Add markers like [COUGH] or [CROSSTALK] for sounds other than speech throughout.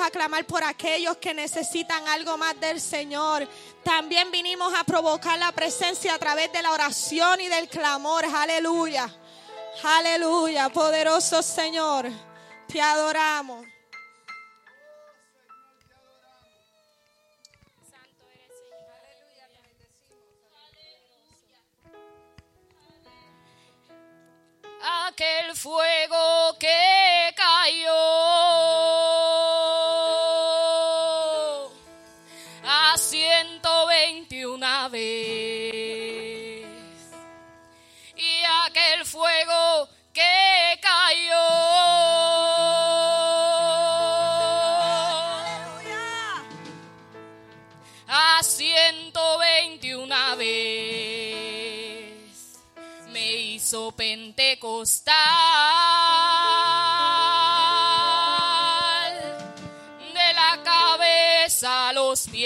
a clamar por aquellos que necesitan algo más del Señor. También vinimos a provocar la presencia a través de la oración y del clamor. Aleluya. Aleluya. Poderoso Señor. Te adoramos. aquel fuego que cayó pentecostal de la cabeza a los pies.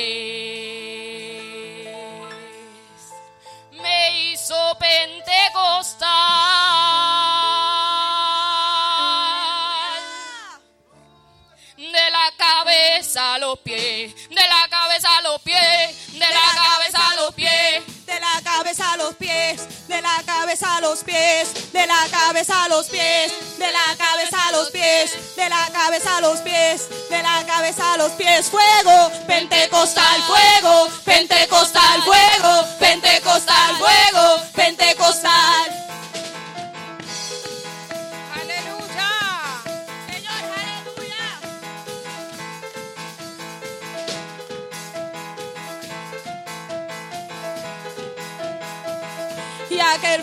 Me hizo pentecostal. De la cabeza a los pies, de la cabeza a los pies, de la cabeza a los pies. De la cabeza a los pies, de la cabeza a los pies, de la cabeza a los pies, de la cabeza a los pies, de la cabeza a los pies, de la cabeza a los pies. Fuego, pentecostal, fuego, pentecostal, fuego, pentecostal, fuego, pentecostal.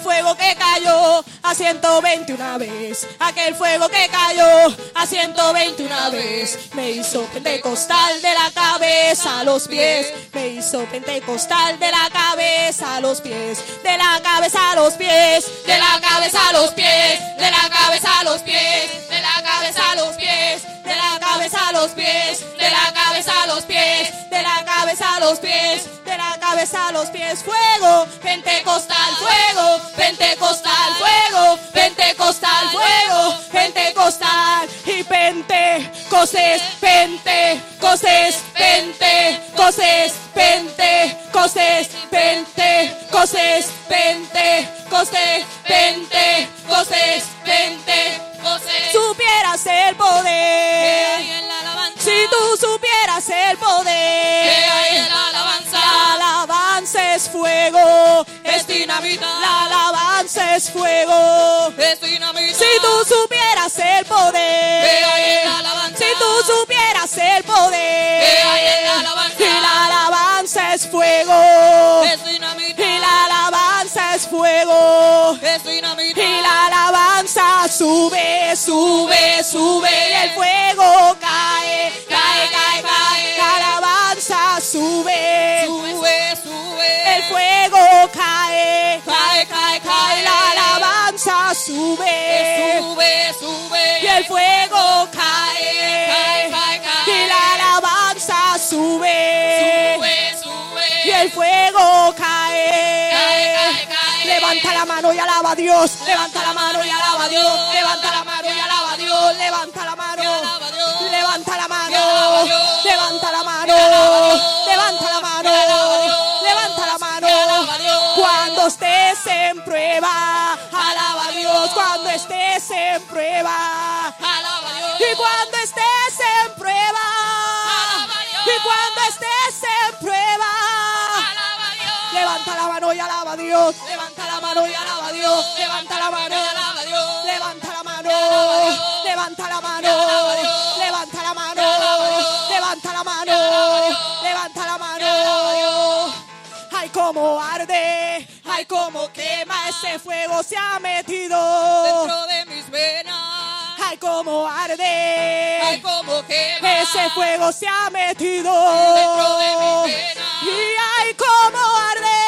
fuego que cayó a 121 vez, aquel fuego que cayó a 121 vez, me hizo pentecostal de la cabeza a los pies, me hizo pentecostal de la cabeza a los pies, de la cabeza a los pies, de la cabeza a los pies, de la cabeza a los pies, de la cabeza a los pies, de la cabeza a los pies, de la cabeza a los pies, de la cabeza a los pies a los pies, fuego, pentecostal, fuego, pentecostal, fuego, pentecostal, fuego, pentecostal y pentecostés, pentecostés, pentecostés, pentecostés, pentecostés, pentecostés, pentecostés, pentecostés. Supieras el poder. Si tú supieras el poder. La alabanza es fuego. Es dinamita. La alabanza es fuego. Es dinamita. Si tú supieras el poder. Si tú supieras el poder. Y la alabanza es fuego. Y la alabanza es fuego. Y la alabanza sube, sube, sube. Y el fuego cae, cae, sube, sube, sube. Y el fuego cae, cae, cae, cae. Y la alabanza sube, sube, sube. Y el fuego cae, cae, cae, cae. Levanta la mano y alaba a Dios. Levanta la mano y alaba a Dios. Levanta la mano y alaba a Dios. Levanta la mano. Levanta la mano. Levanta la mano. Levanta la mano. Levanta la mano. Cuando estés en prueba, alaba a Dios. Cuando estés en prueba, alaba a Dios. Y cuando estés en prueba, y cuando estés en prueba, Levanta la mano y alaba a Dios. Levanta la mano y alaba a Dios. Levanta la mano y alaba a Dios. Levanta la mano. Levanta la mano. Levanta la mano. Levanta la mano. Levanta la mano. Ay, cómo arde. Ay, cómo quema ese fuego se ha metido dentro de mis venas. Ay, cómo arde. Ay, cómo quema. Ese fuego se ha metido dentro de mis venas. Y ay, cómo arde.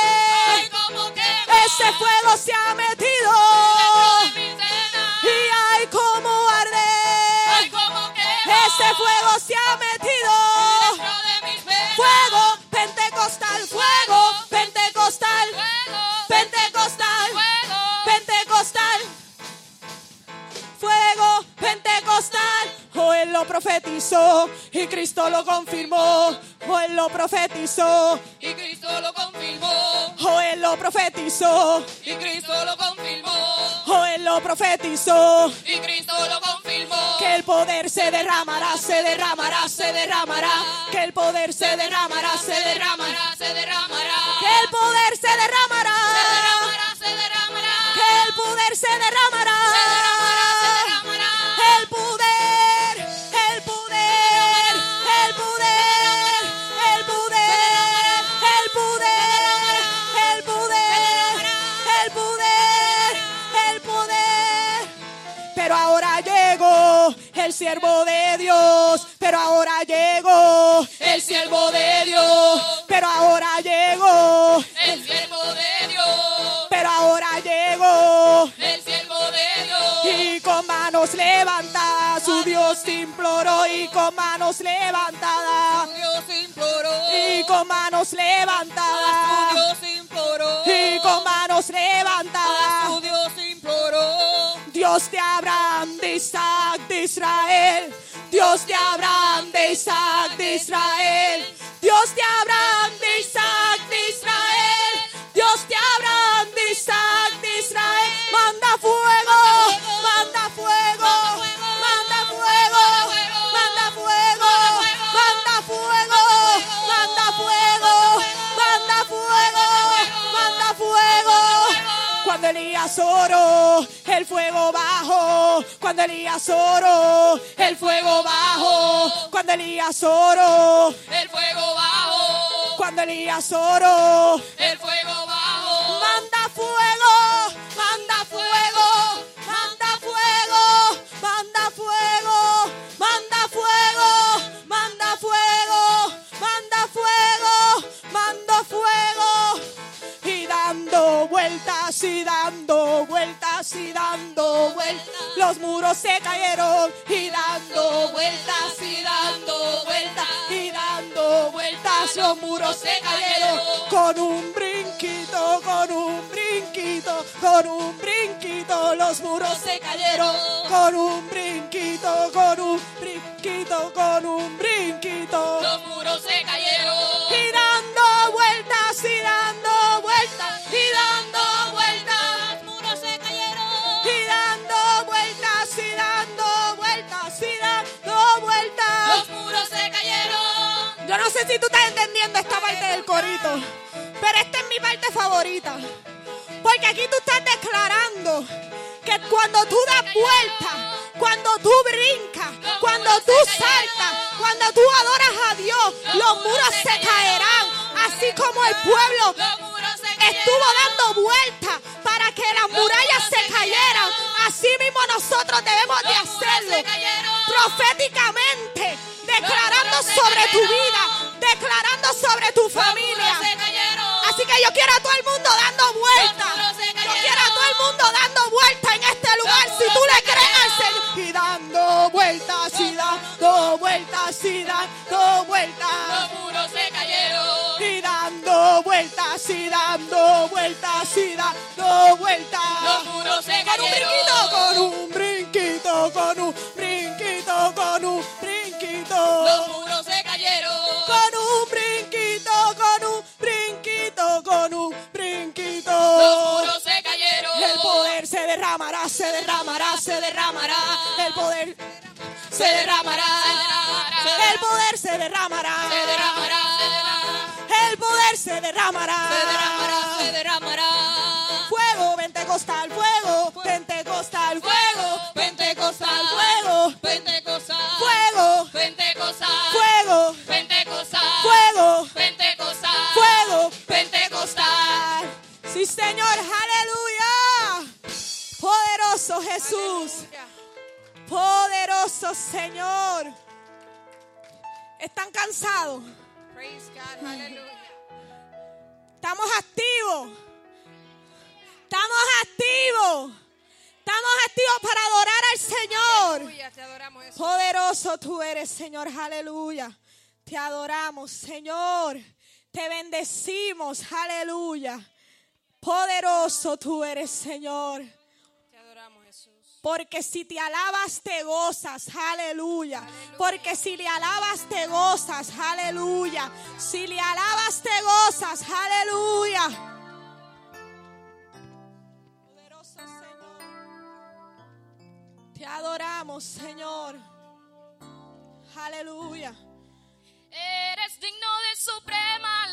Ay, cómo quema. Ese fuego se ha metido. dentro de mis venas. Y ay, cómo arde. Ay, cómo quema. Ese fuego se ha metido. dentro de mis venas. Fuego pentecostal, fuego pentecostal, Fuego. Pentecostal, pentecostal. Fuego pentecostal. Oh, Oh, él lo profetizó y Cristo lo confirmó. Oh, él lo profetizó. y Cristo lo confirmó. Oh, él lo profetizó. Y Cristo lo confirmó. Oh, él lo profetizó. Y Cristo lo confirmó. Que el poder se derramará, se derramará, se derramará. Que el poder se derramará, se derramará. se derramará. Que el poder se derramará. Se derramará, se derramará. Que el poder se derramará. Se derramará, siervo de Dios, pero ahora llegó el siervo de Dios, pero ahora llegó, El siervo de Dios. pero ahora llegó. El siervo de Dios. Y con manos levantadas su Dios te imploró y con manos levantadas Dios imploró. y con manos levantadas Dios imploró. y con manos Su levantadas Dios imploró. Dios de Abraham, de Isaac, de Israel. Dios de Abraham, de Isaac, de Israel. Dios de Abraham, de Isaac, de Israel Cuando Elías oró, el fuego bajó. Cuando Elías oró, el fuego bajó. Cuando Elías oró, El fuego bajo. cuando Elías oró, El fuego bajo. manda fuego, vueltas y dando vueltas y dando vueltas, los muros se cayeron y dando vueltas y dando vueltas y dando vueltas, los muros se cayeron con un brinquito, con un brinquito, con un brinquito, los muros se cayeron con un brinquito, con un brinquito, con un brinquito. Los muros se cayeron. Si tú estás entendiendo esta parte del corito, pero esta es mi parte favorita. Porque aquí tú estás declarando que cuando tú das vuelta, cuando tú brincas, cuando tú saltas, cuando tú adoras a Dios, los muros se caerán. Así como el pueblo estuvo dando vueltas para que las murallas se cayeran. Así mismo nosotros debemos de hacerlo proféticamente, declarando sobre tu vida, declarando sobre tu familia. Así que yo quiero a todo el mundo dando se Yo quiero a todo el mundo dando vueltas en este lugar. Si tú le crees al. Señor. Y dando vueltas, y dando vueltas, y dando vueltas. Los muros se cayeron. Y dando vueltas, y dando vueltas, y dando vueltas. Los muros se Con un brinquito, con un brinquito, con un brinquito, con un brinquito. Los muros se cayeron. Brinquito, con un brinquito, con un brinquito. Los muros se cayeron. El poder se derramará, se derramará, se derramará. El poder se derramará. El poder se derramará. Se derramará. Se derramará. El poder se derramará. Se derramará. Se derramará. Fuego pentecostal, fuego pentecostal, fuego pentecostal, fuego Pentecostal. Fuego Pentecostal. fuego Pentecostal. fuego Pentecostal. Sí, Señor, aleluya. Poderoso Jesús. Poderoso Señor. ¿Están cansados? Praise God. Hallelujah. Estamos activos. Estamos activos. Estamos activos para adorar al Señor. Aleluya. Te adoramos. Poderoso tú eres, Señor. Aleluya. Te adoramos, Señor. Te bendecimos. Aleluya. Poderoso tú eres, Señor. Te adoramos, Jesús. Porque si te alabas, te gozas. Aleluya. Porque si le alabas, te gozas. Aleluya. Si le alabas, te gozas. Aleluya. Poderoso Señor. Te adoramos, Señor. Aleluya. Digno de suprema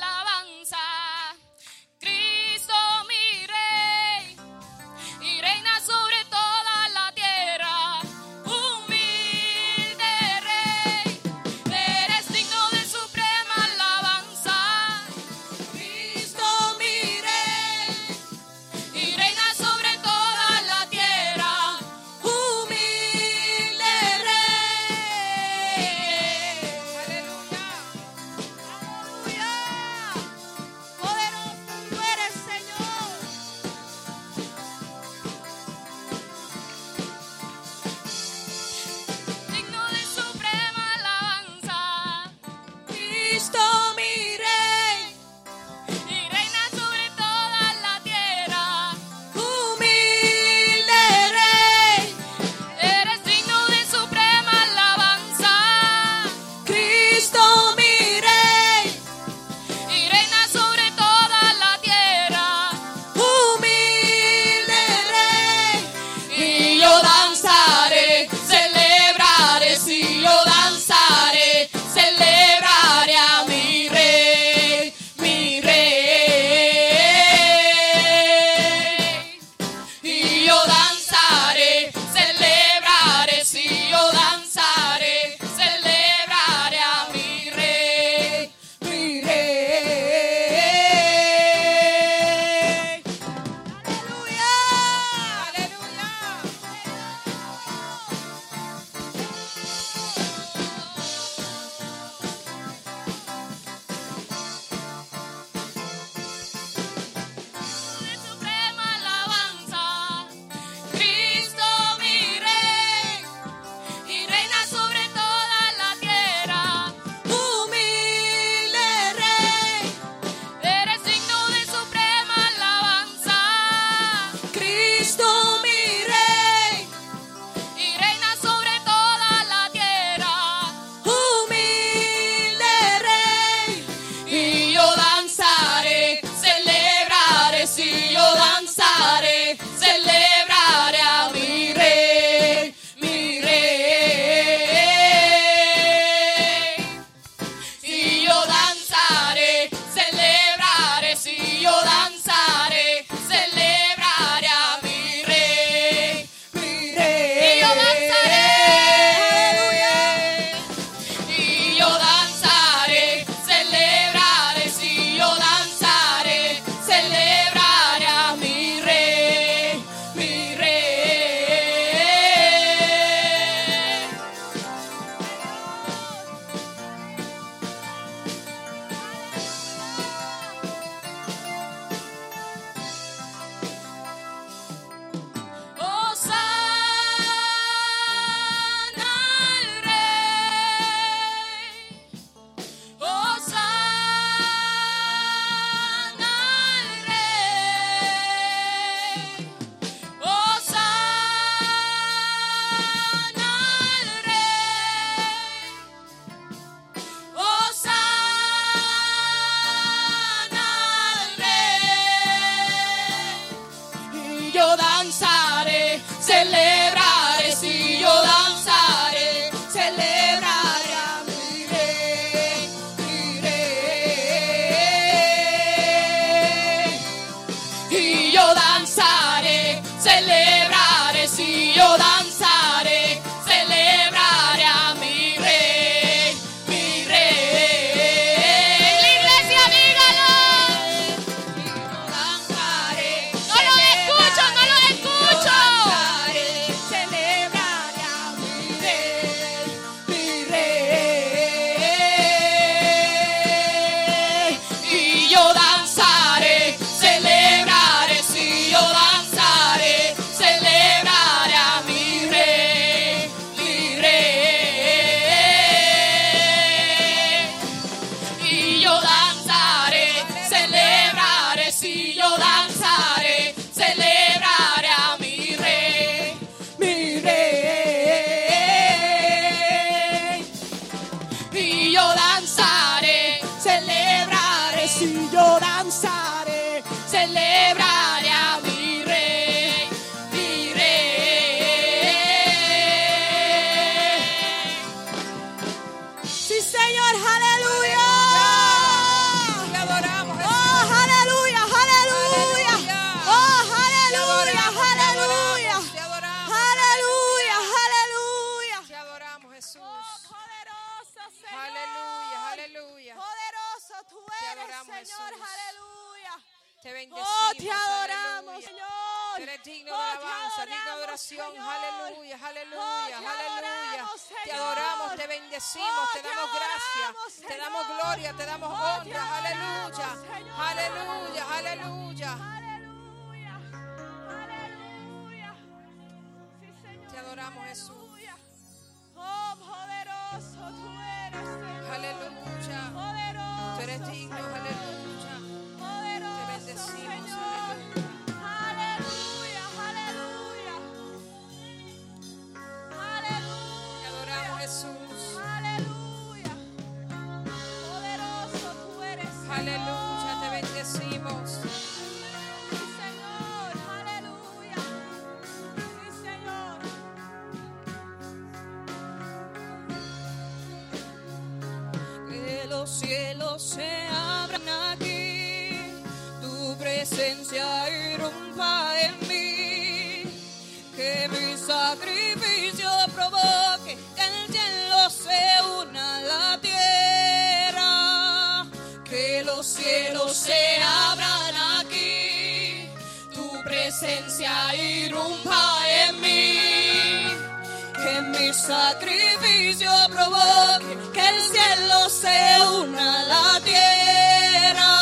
se una la tierra,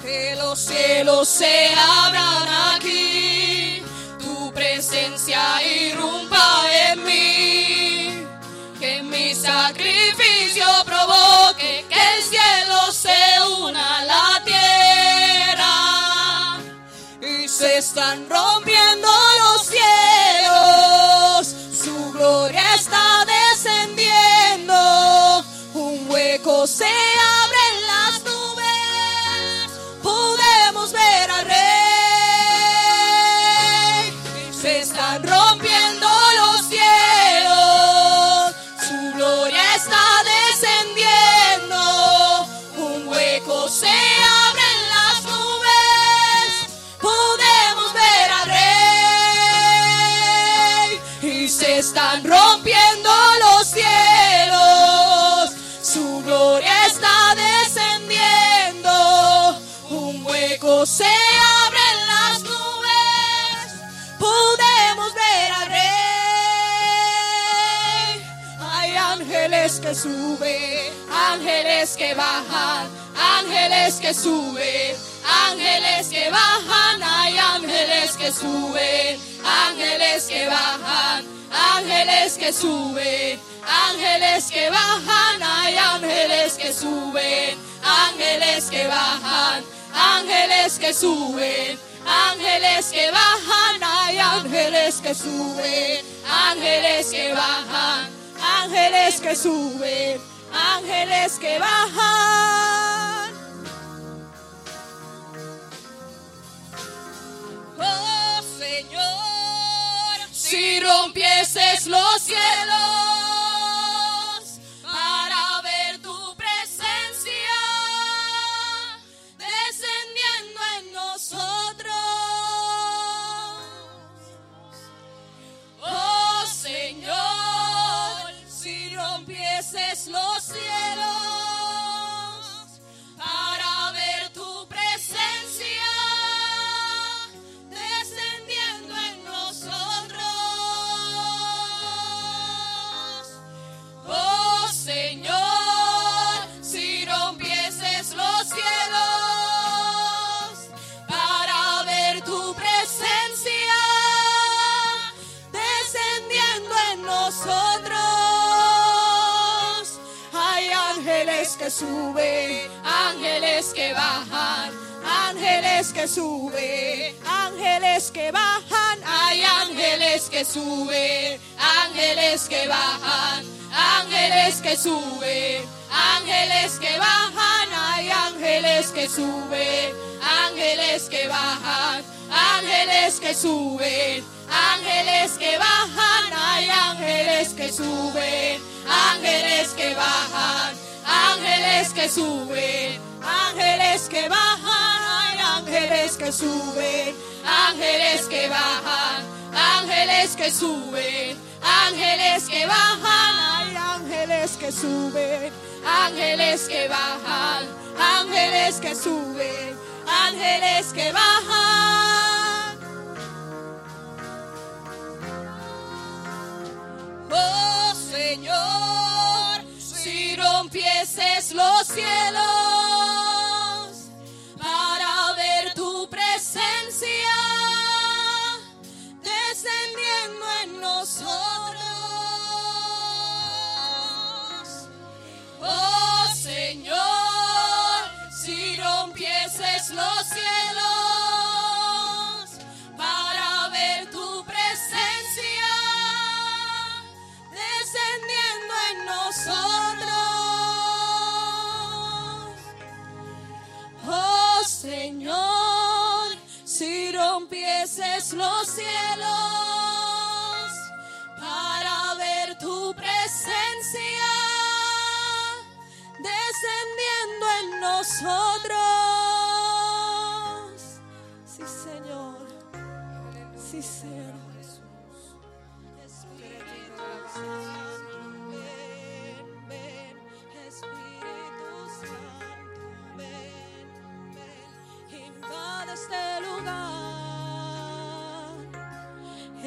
que los cielos se abran aquí, tu presencia irrumpa en mí, que mi sacrificio provoque que el cielo se una la tierra y se están rompiendo. say que sube, ángeles que bajan, ángeles que sube, ángeles que bajan, hay ángeles que sube, ángeles que bajan, ángeles que sube, ángeles que bajan, hay ángeles que suben, ángeles que bajan, ángeles que suben ángeles que bajan, hay ángeles que suben, ángeles que bajan ángeles que suben, ángeles que bajan. Oh Señor, si rompieses los cielos. que suben, ángeles que bajan, ángeles que suben, ángeles que bajan, hay ángeles que suben, ángeles que bajan, ángeles que suben, ángeles que bajan, hay ángeles que suben, ángeles que bajan, ángeles que suben, ángeles que bajan, hay ángeles que suben, ángeles que bajan ángeles que suben, ángeles que bajan, hay ángeles que suben, ángeles que bajan, ángeles que suben, ángeles que bajan, hay ángeles que suben, ángeles que bajan, ángeles que suben, ángeles que bajan. Rompieses los cielos los cielos para ver tu presencia descendiendo en nosotros.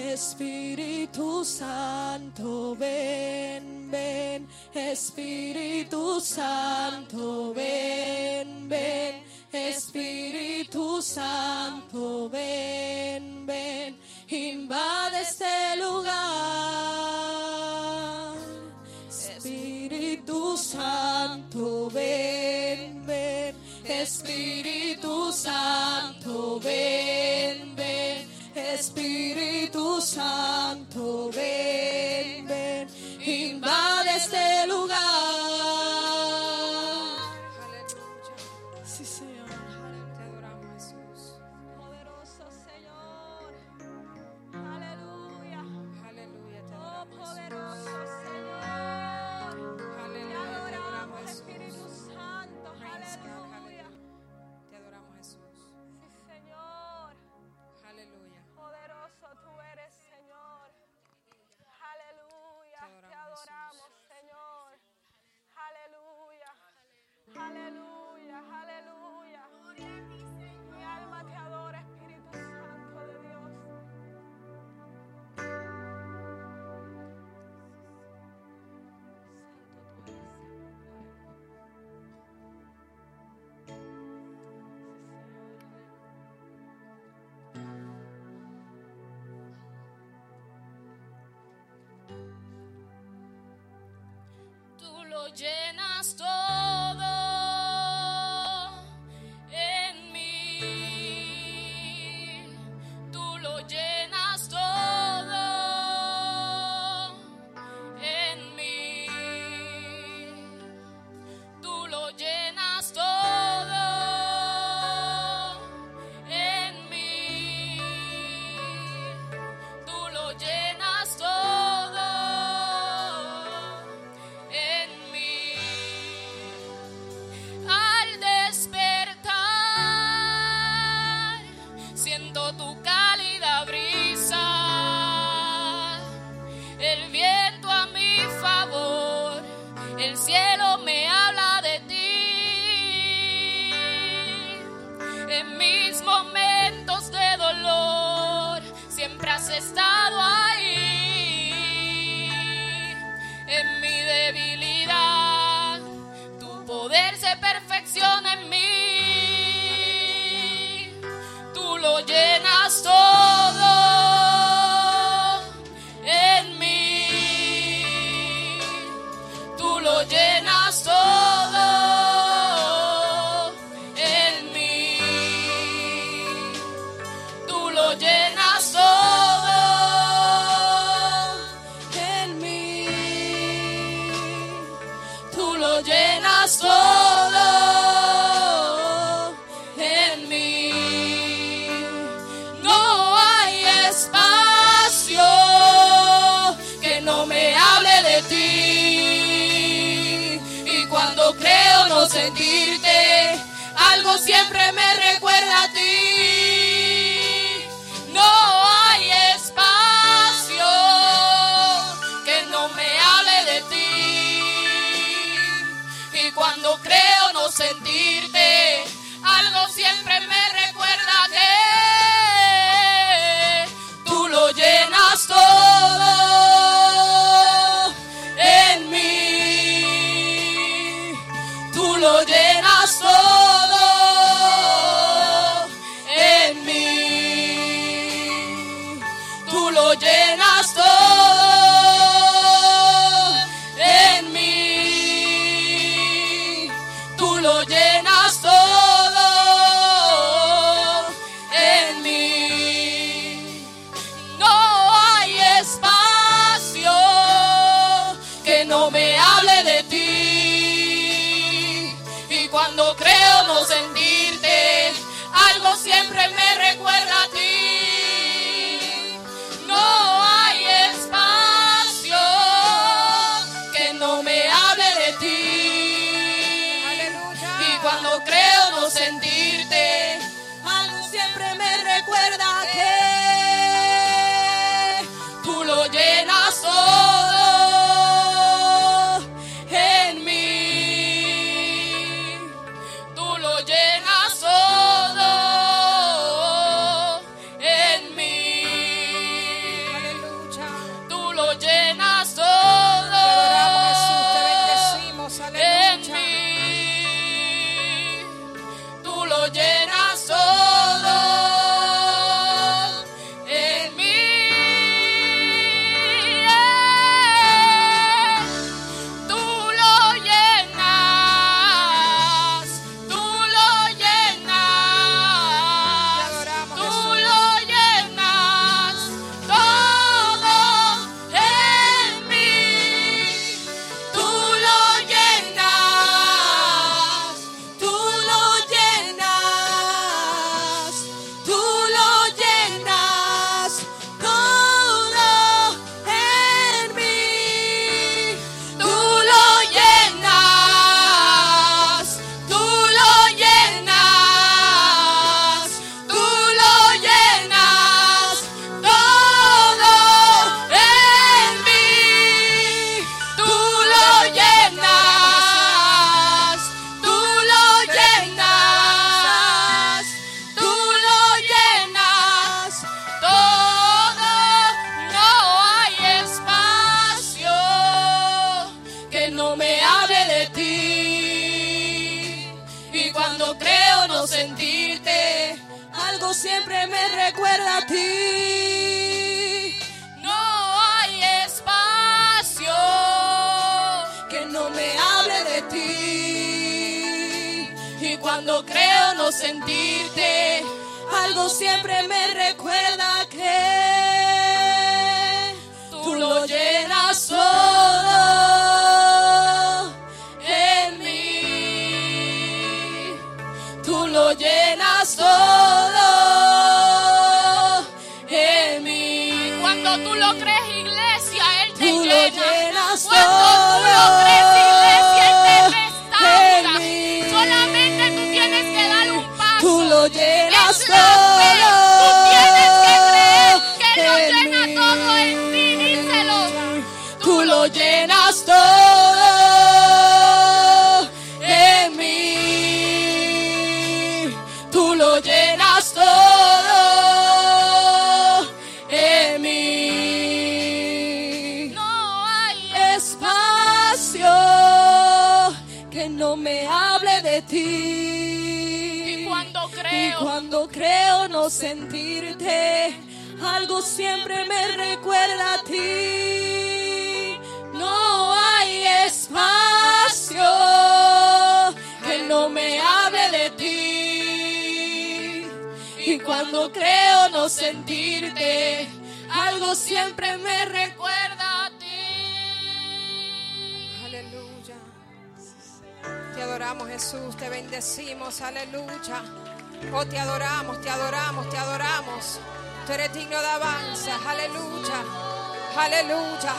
Espíritu Santo, ven, ven, Espíritu Santo, ven, ven, Espíritu Santo, ven, ven, invade este lugar. Espíritu Santo, ven, ven, Espíritu Santo, ven, Espíritu Santo, ven,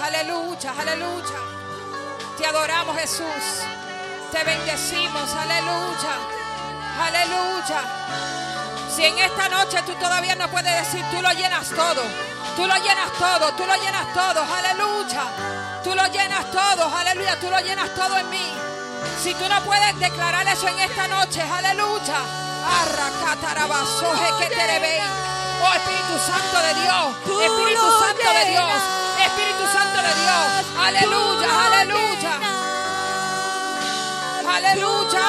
Aleluya, aleluya. Te adoramos Jesús, te bendecimos, aleluya. Aleluya. Si en esta noche tú todavía no puedes decir, tú lo llenas todo. Tú lo llenas todo, tú lo llenas todo, aleluya. Tú lo llenas todo, aleluya, tú lo llenas todo en mí. Si tú no puedes declarar eso en esta noche, aleluya. Arracatarabasoje que te Oh Espíritu Santo de Dios, Espíritu Santo de Dios, de Dios. Aleluya, aleluya. Aleluya.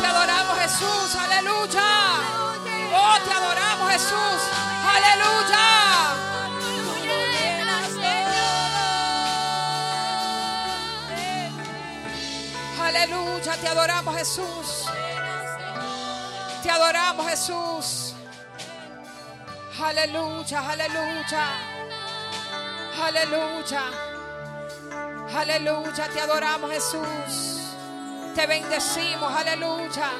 Te adoramos Jesús, aleluya. Oh, te adoramos Jesús, aleluya. Aleluya, te adoramos Jesús. Te adoramos Jesús. Aleluya, aleluya. Aleluya. Aleluya, te adoramos Jesús. Te bendecimos, aleluya.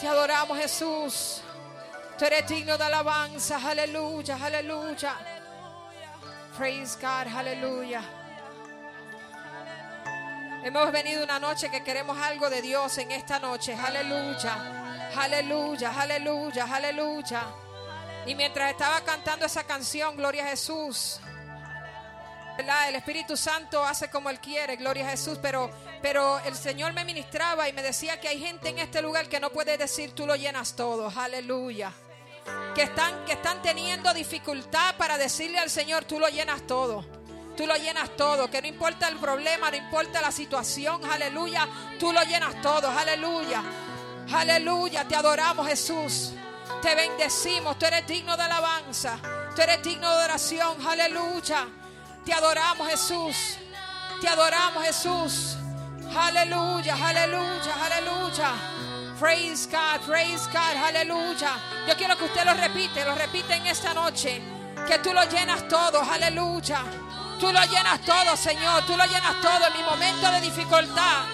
Te adoramos Jesús. Tú eres digno de alabanza, aleluya, aleluya. Praise God, aleluya. Hemos venido una noche que queremos algo de Dios en esta noche. Aleluya. Aleluya, aleluya, aleluya. Y mientras estaba cantando esa canción, Gloria a Jesús. El Espíritu Santo hace como Él quiere, gloria a Jesús, pero, pero el Señor me ministraba y me decía que hay gente en este lugar que no puede decir tú lo llenas todo, aleluya. Que están, que están teniendo dificultad para decirle al Señor tú lo llenas todo. Tú lo llenas todo, que no importa el problema, no importa la situación, aleluya, tú lo llenas todo, aleluya. Aleluya, te adoramos Jesús. Te bendecimos, tú eres digno de alabanza, tú eres digno de oración, aleluya. Te adoramos Jesús, te adoramos Jesús. Aleluya, aleluya, aleluya. Praise God, praise God, aleluya. Yo quiero que usted lo repite, lo repite en esta noche. Que tú lo llenas todo, aleluya. Tú lo llenas todo, Señor. Tú lo llenas todo en mi momento de dificultad,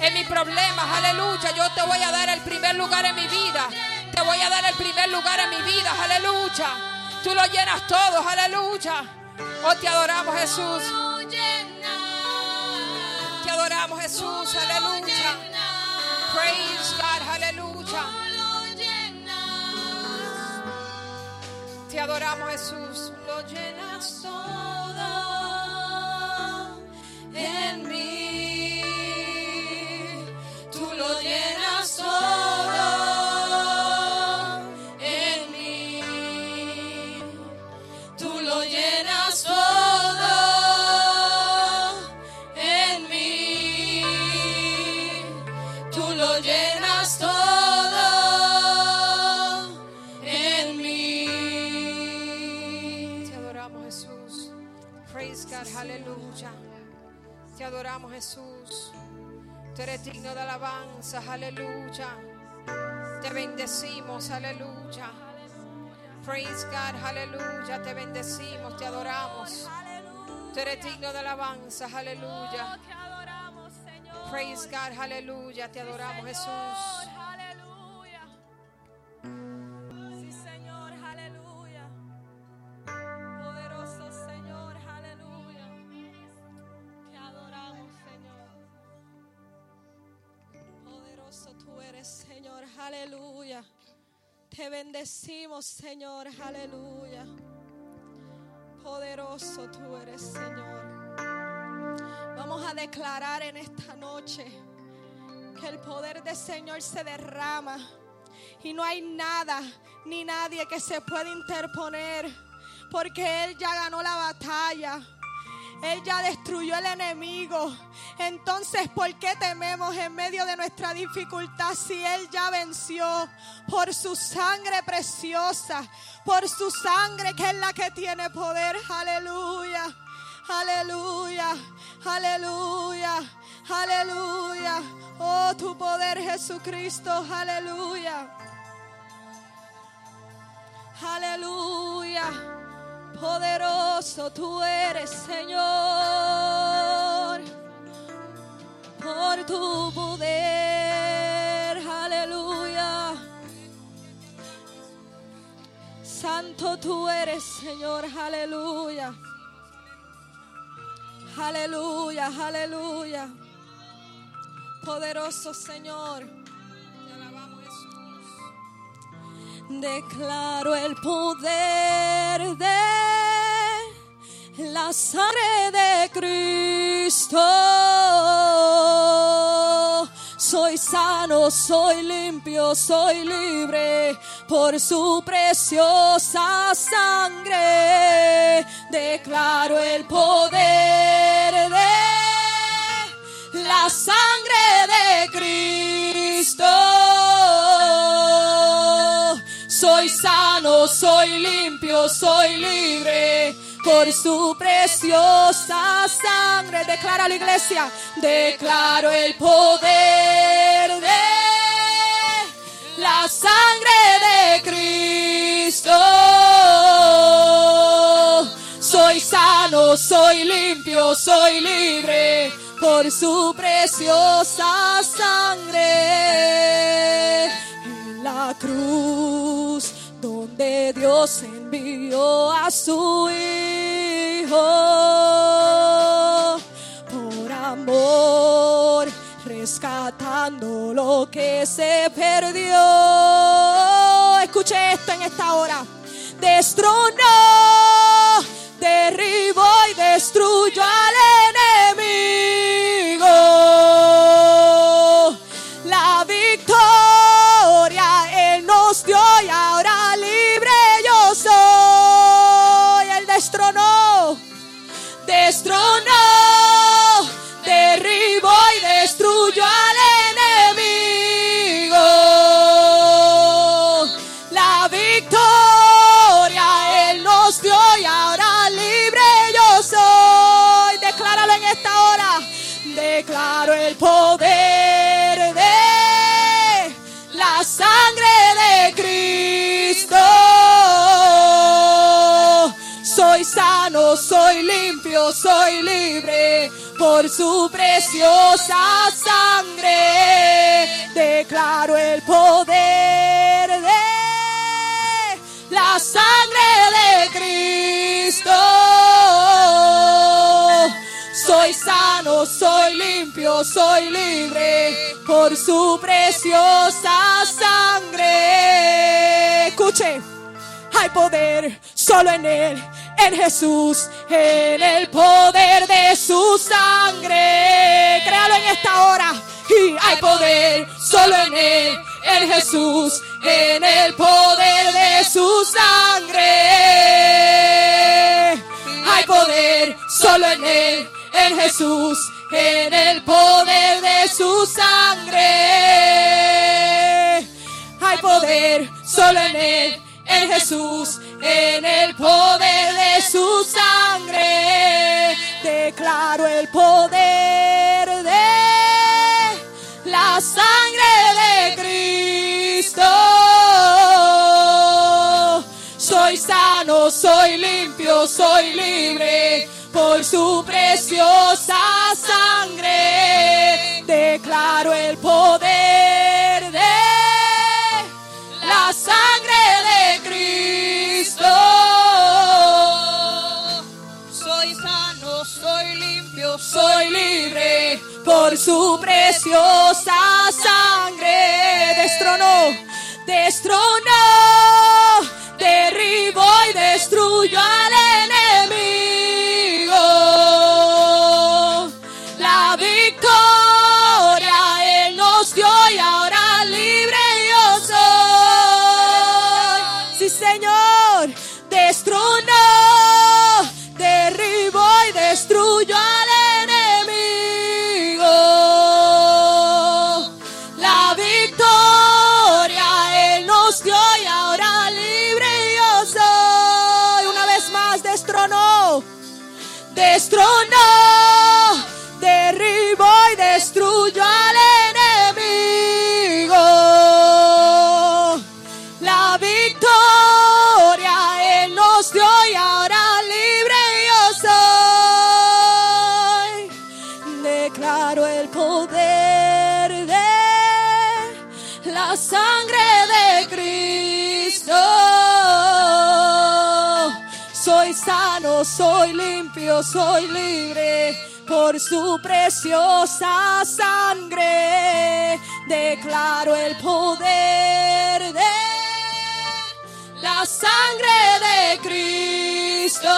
en mis problemas, aleluya. Yo te voy a dar el primer lugar en mi vida. Te voy a dar el primer lugar en mi vida, aleluya. Tú lo llenas todo, aleluya. Oh, te adoramos, Jesús. Te adoramos, Jesús, aleluya. Praise God, aleluya. Te adoramos, Jesús. Lo llenas todo en mí. Adoramos, Jesús. Tú eres digno de alabanza, aleluya. Te bendecimos, aleluya. Praise God, aleluya. Te bendecimos, te adoramos. Tú eres digno de alabanza, aleluya. Señor. Praise God, aleluya. Te adoramos, Jesús. Aleluya. Te bendecimos, Señor, aleluya. Poderoso tú eres, Señor. Vamos a declarar en esta noche que el poder del Señor se derrama y no hay nada ni nadie que se pueda interponer porque Él ya ganó la batalla. Él ya destruyó el enemigo. Entonces, ¿por qué tememos en medio de nuestra dificultad si Él ya venció por su sangre preciosa, por su sangre que es la que tiene poder? Aleluya, aleluya, aleluya, aleluya. Oh, tu poder Jesucristo, aleluya. Aleluya. Poderoso tú eres, Señor, por tu poder, aleluya. Santo tú eres, Señor, aleluya. Aleluya, aleluya. Poderoso Señor. Declaro el poder de la sangre de Cristo. Soy sano, soy limpio, soy libre por su preciosa sangre. Declaro el poder de la sangre de Cristo. Soy sano, soy limpio, soy libre por su preciosa sangre. Declara la iglesia, declaro el poder de la sangre de Cristo. Soy sano, soy limpio, soy libre por su preciosa sangre. La cruz donde Dios envió a su Hijo por amor, rescatando lo que se perdió. Escuche esto en esta hora. Destronó, derribó y destruyó al enemigo. Soy limpio, soy libre por su preciosa sangre. Declaro el poder de la sangre de Cristo. Soy sano, soy limpio, soy libre por su preciosa sangre. Escuche, hay poder solo en Él, en Jesús, en el poder de su sangre. Créalo en esta hora. Y hay poder solo en Él, en Jesús, en el poder de su sangre. Hay poder solo en Él, en Jesús, en el poder de su sangre. Hay poder solo en Él, en Jesús, en el poder de su sangre. Declaro el poder de la sangre de Cristo. Soy sano, soy limpio, soy libre por su preciosa sangre. Declaro el poder por su preciosa sangre. Destronó, destronó, soy limpio, soy libre. Por su preciosa sangre declaro el poder de la sangre de Cristo.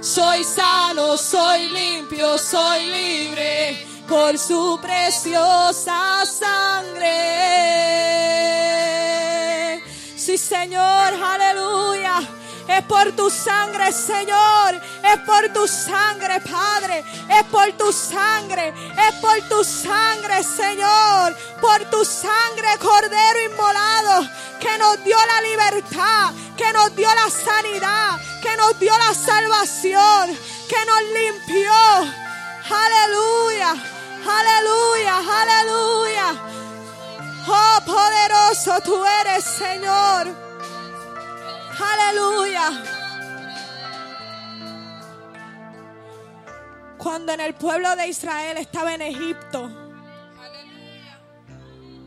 Soy sano, soy limpio, soy libre por su preciosa sangre. Sí, Señor, aleluya. Es por tu sangre, Señor. Es por tu sangre, Padre. Es por tu sangre. Es por tu sangre, Señor. Por tu sangre, Cordero inmolado. Que nos dio la libertad. Que nos dio la sanidad. Que nos dio la salvación. Que nos limpió. Aleluya. Aleluya. Aleluya. Oh, poderoso tú eres, Señor. Aleluya. Cuando en el pueblo de Israel estaba en Egipto,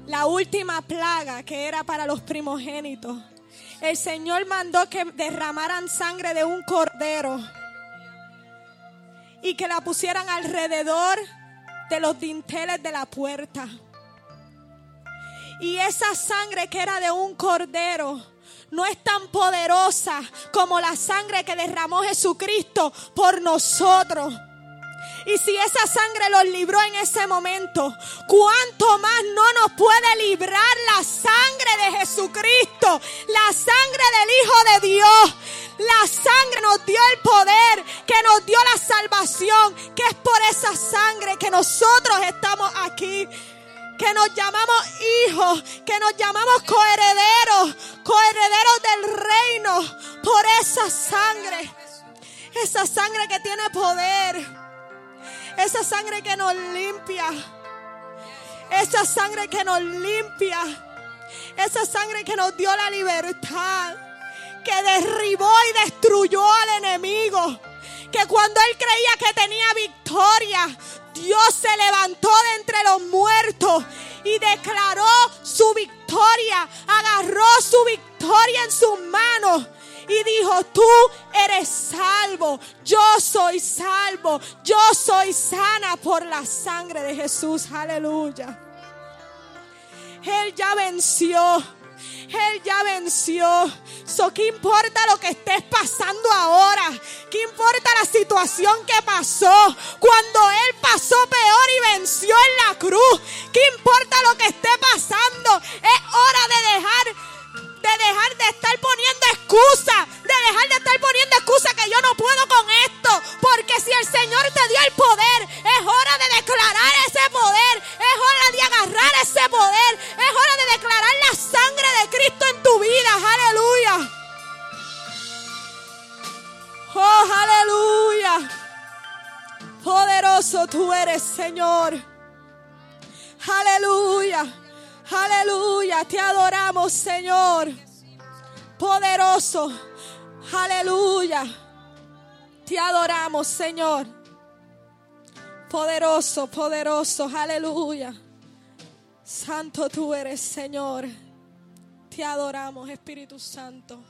la última plaga que era para los primogénitos, el Señor mandó que derramaran sangre de un cordero y que la pusieran alrededor de los dinteles de la puerta. Y esa sangre que era de un cordero no es tan poderosa como la sangre que derramó Jesucristo por nosotros. Y si esa sangre los libró en ese momento, ¿cuánto más no nos puede librar la sangre de Jesucristo? La sangre del Hijo de Dios. La sangre nos dio el poder, que nos dio la salvación, que es por esa sangre que nosotros estamos aquí que nos llamamos hijos, que nos llamamos coherederos, coherederos del reino por esa sangre. Esa sangre que tiene poder. Esa sangre que nos limpia. Esa sangre que nos limpia. Esa sangre que nos dio la libertad. Que derribó y destruyó al enemigo. Que cuando él creía que tenía victoria, Dios se levantó de entre los muertos y declaró su victoria, agarró su victoria en sus manos y dijo, tú eres salvo, yo soy salvo, yo soy sana por la sangre de Jesús, aleluya. Él ya venció. Él ya venció. So, ¿Qué importa lo que estés pasando ahora? ¿Qué importa la situación que pasó? Cuando Él pasó peor y venció en la cruz. ¿Qué importa lo que esté pasando? Es hora de dejar de dejar de estar poniendo excusa, de dejar de estar poniendo excusa que yo no puedo con esto, porque si el Señor te dio el poder, es hora de declarar ese poder, es hora de agarrar ese poder, es hora de declarar la sangre de Cristo en tu vida, aleluya. Oh, aleluya. Poderoso tú eres, Señor. Aleluya. Aleluya, te adoramos, Señor. Poderoso. Aleluya. Te adoramos, Señor. Poderoso, poderoso. Aleluya. Santo tú eres, Señor. Te adoramos, Espíritu Santo.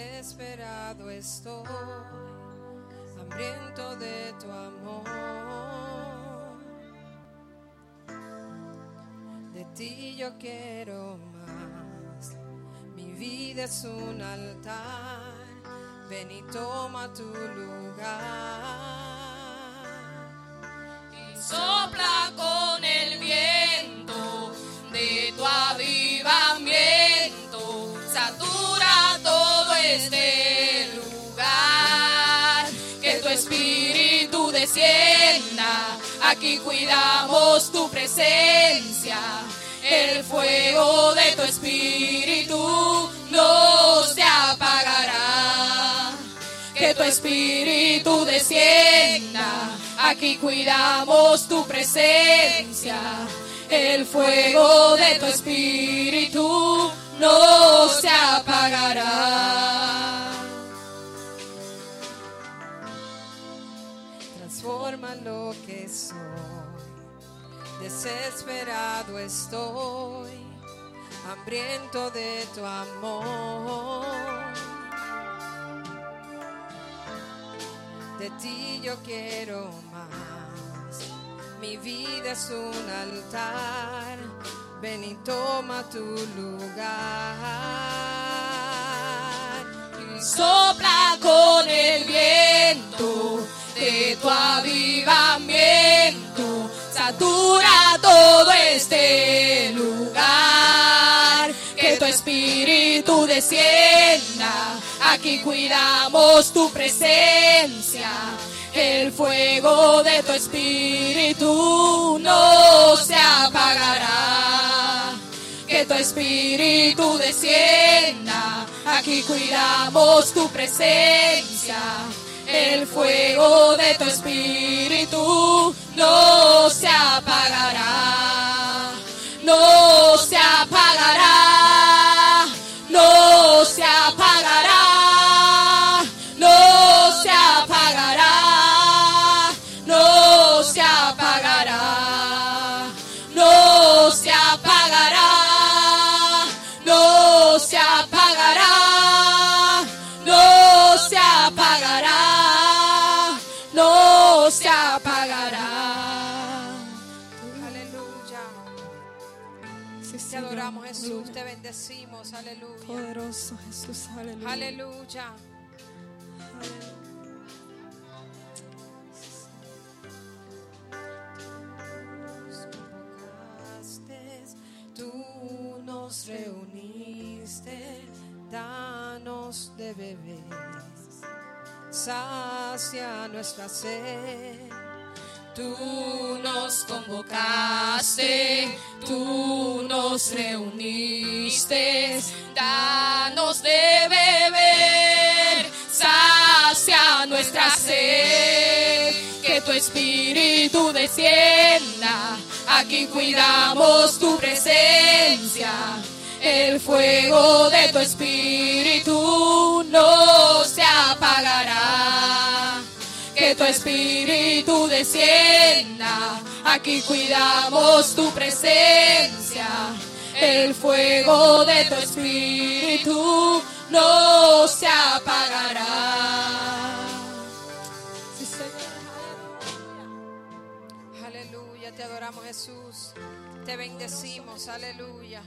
Desesperado estoy, hambriento de tu amor. De ti yo quiero más, mi vida es un altar, ven y toma tu lugar. Aquí cuidamos tu presencia. El fuego de tu espíritu no se apagará. Que tu espíritu descienda. Aquí cuidamos tu presencia. El fuego de tu espíritu no se apagará. Transforma lo que soy. Desesperado estoy, hambriento de tu amor. De ti yo quiero más. Mi vida es un altar. Ven y toma tu lugar. Y Sopla con el viento de tu avivamiento, satura todo este lugar. Que tu espíritu descienda, aquí cuidamos tu presencia. El fuego de tu espíritu no se apagará que tu espíritu descienda. Aquí cuidamos tu presencia. El fuego de tu espíritu no se apagará. No se apagará. Adoramos, Jesús. Te bendecimos. Aleluya. Poderoso Jesús, aleluya. Aleluya. Tú nos reuniste, danos de beber, sacia nuestra sed. Tú nos convocaste, tú nos reuniste, danos de beber, sacia nuestra sed, que tu espíritu descienda, aquí cuidamos tu presencia, el fuego de tu espíritu no se apagará tu espíritu descienda. Aquí cuidamos tu presencia. El fuego de tu espíritu no se apagará. Aleluya, te adoramos Jesús. Te bendecimos, aleluya.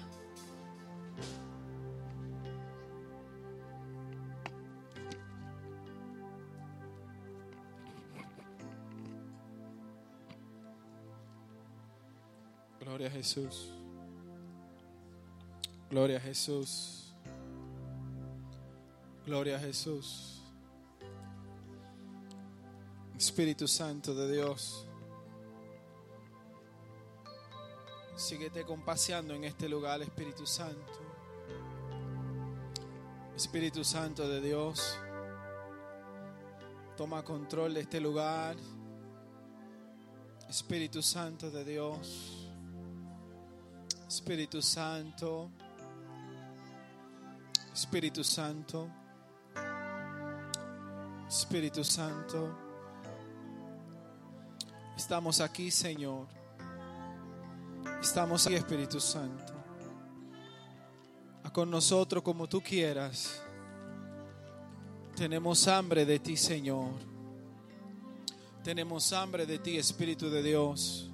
Gloria a Jesús. Gloria a Jesús. Gloria a Jesús. Espíritu Santo de Dios. Síguete compaseando en este lugar, Espíritu Santo. Espíritu Santo de Dios. Toma control de este lugar. Espíritu Santo de Dios. Espíritu Santo. Espíritu Santo. Espíritu Santo. Estamos aquí, Señor. Estamos aquí, Espíritu Santo. Con nosotros como tú quieras. Tenemos hambre de ti, Señor. Tenemos hambre de ti, Espíritu de Dios.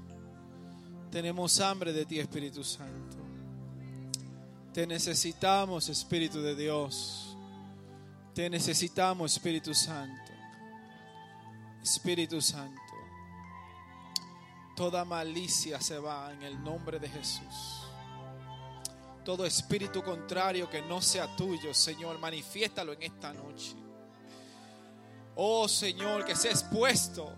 Tenemos hambre de ti, Espíritu Santo. Te necesitamos, Espíritu de Dios. Te necesitamos, Espíritu Santo. Espíritu Santo. Toda malicia se va en el nombre de Jesús. Todo espíritu contrario que no sea tuyo, Señor, manifiéstalo en esta noche. Oh Señor, que sea expuesto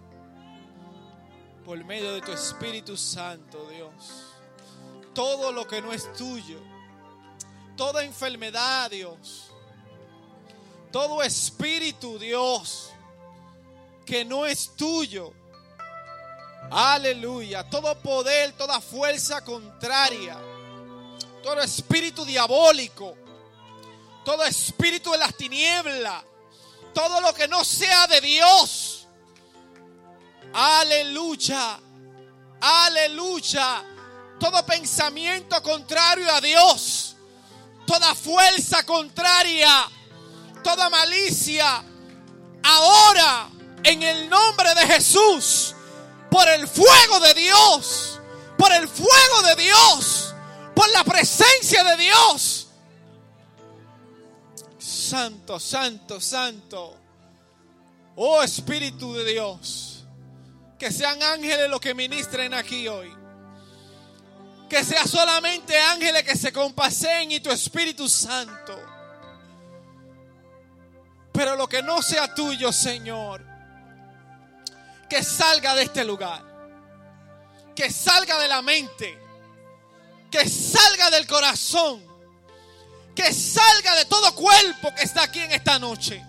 por medio de tu Espíritu Santo, Dios. Todo lo que no es tuyo, toda enfermedad, Dios, todo espíritu, Dios, que no es tuyo. Aleluya. Todo poder, toda fuerza contraria, todo espíritu diabólico, todo espíritu de las tinieblas, todo lo que no sea de Dios. Aleluya. Aleluya. Todo pensamiento contrario a Dios. Toda fuerza contraria. Toda malicia. Ahora, en el nombre de Jesús, por el fuego de Dios, por el fuego de Dios, por la presencia de Dios. Santo, santo, santo. Oh Espíritu de Dios. Que sean ángeles los que ministren aquí hoy. Que sea solamente ángeles que se compaseen y tu Espíritu Santo. Pero lo que no sea tuyo, Señor, que salga de este lugar. Que salga de la mente. Que salga del corazón. Que salga de todo cuerpo que está aquí en esta noche.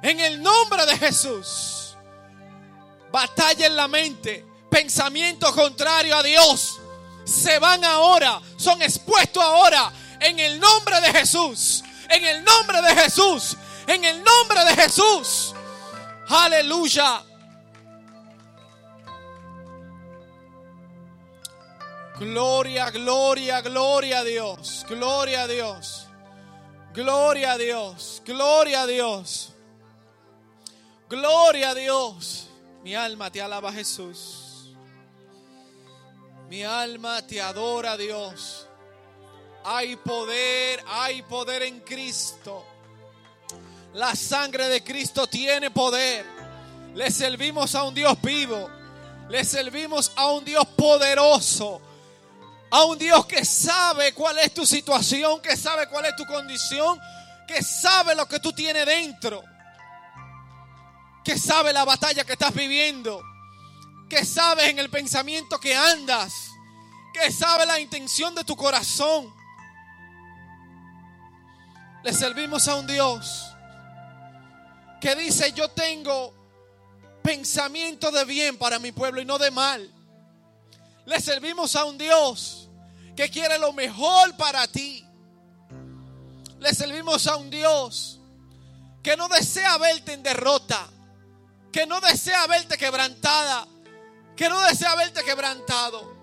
En el nombre de Jesús. Batalla en la mente. Pensamiento contrario a Dios. Se van ahora. Son expuestos ahora. En el nombre de Jesús. En el nombre de Jesús. En el nombre de Jesús. Aleluya. Gloria, gloria, gloria a Dios. Gloria a Dios. Gloria a Dios. Gloria a Dios. Gloria a Dios. Mi alma te alaba Jesús. Mi alma te adora Dios. Hay poder, hay poder en Cristo. La sangre de Cristo tiene poder. Le servimos a un Dios vivo. Le servimos a un Dios poderoso. A un Dios que sabe cuál es tu situación, que sabe cuál es tu condición, que sabe lo que tú tienes dentro. Que sabe la batalla que estás viviendo. Que sabe en el pensamiento que andas. Que sabe la intención de tu corazón. Le servimos a un Dios que dice, yo tengo pensamiento de bien para mi pueblo y no de mal. Le servimos a un Dios que quiere lo mejor para ti. Le servimos a un Dios que no desea verte en derrota, que no desea verte quebrantada, que no desea verte quebrantado,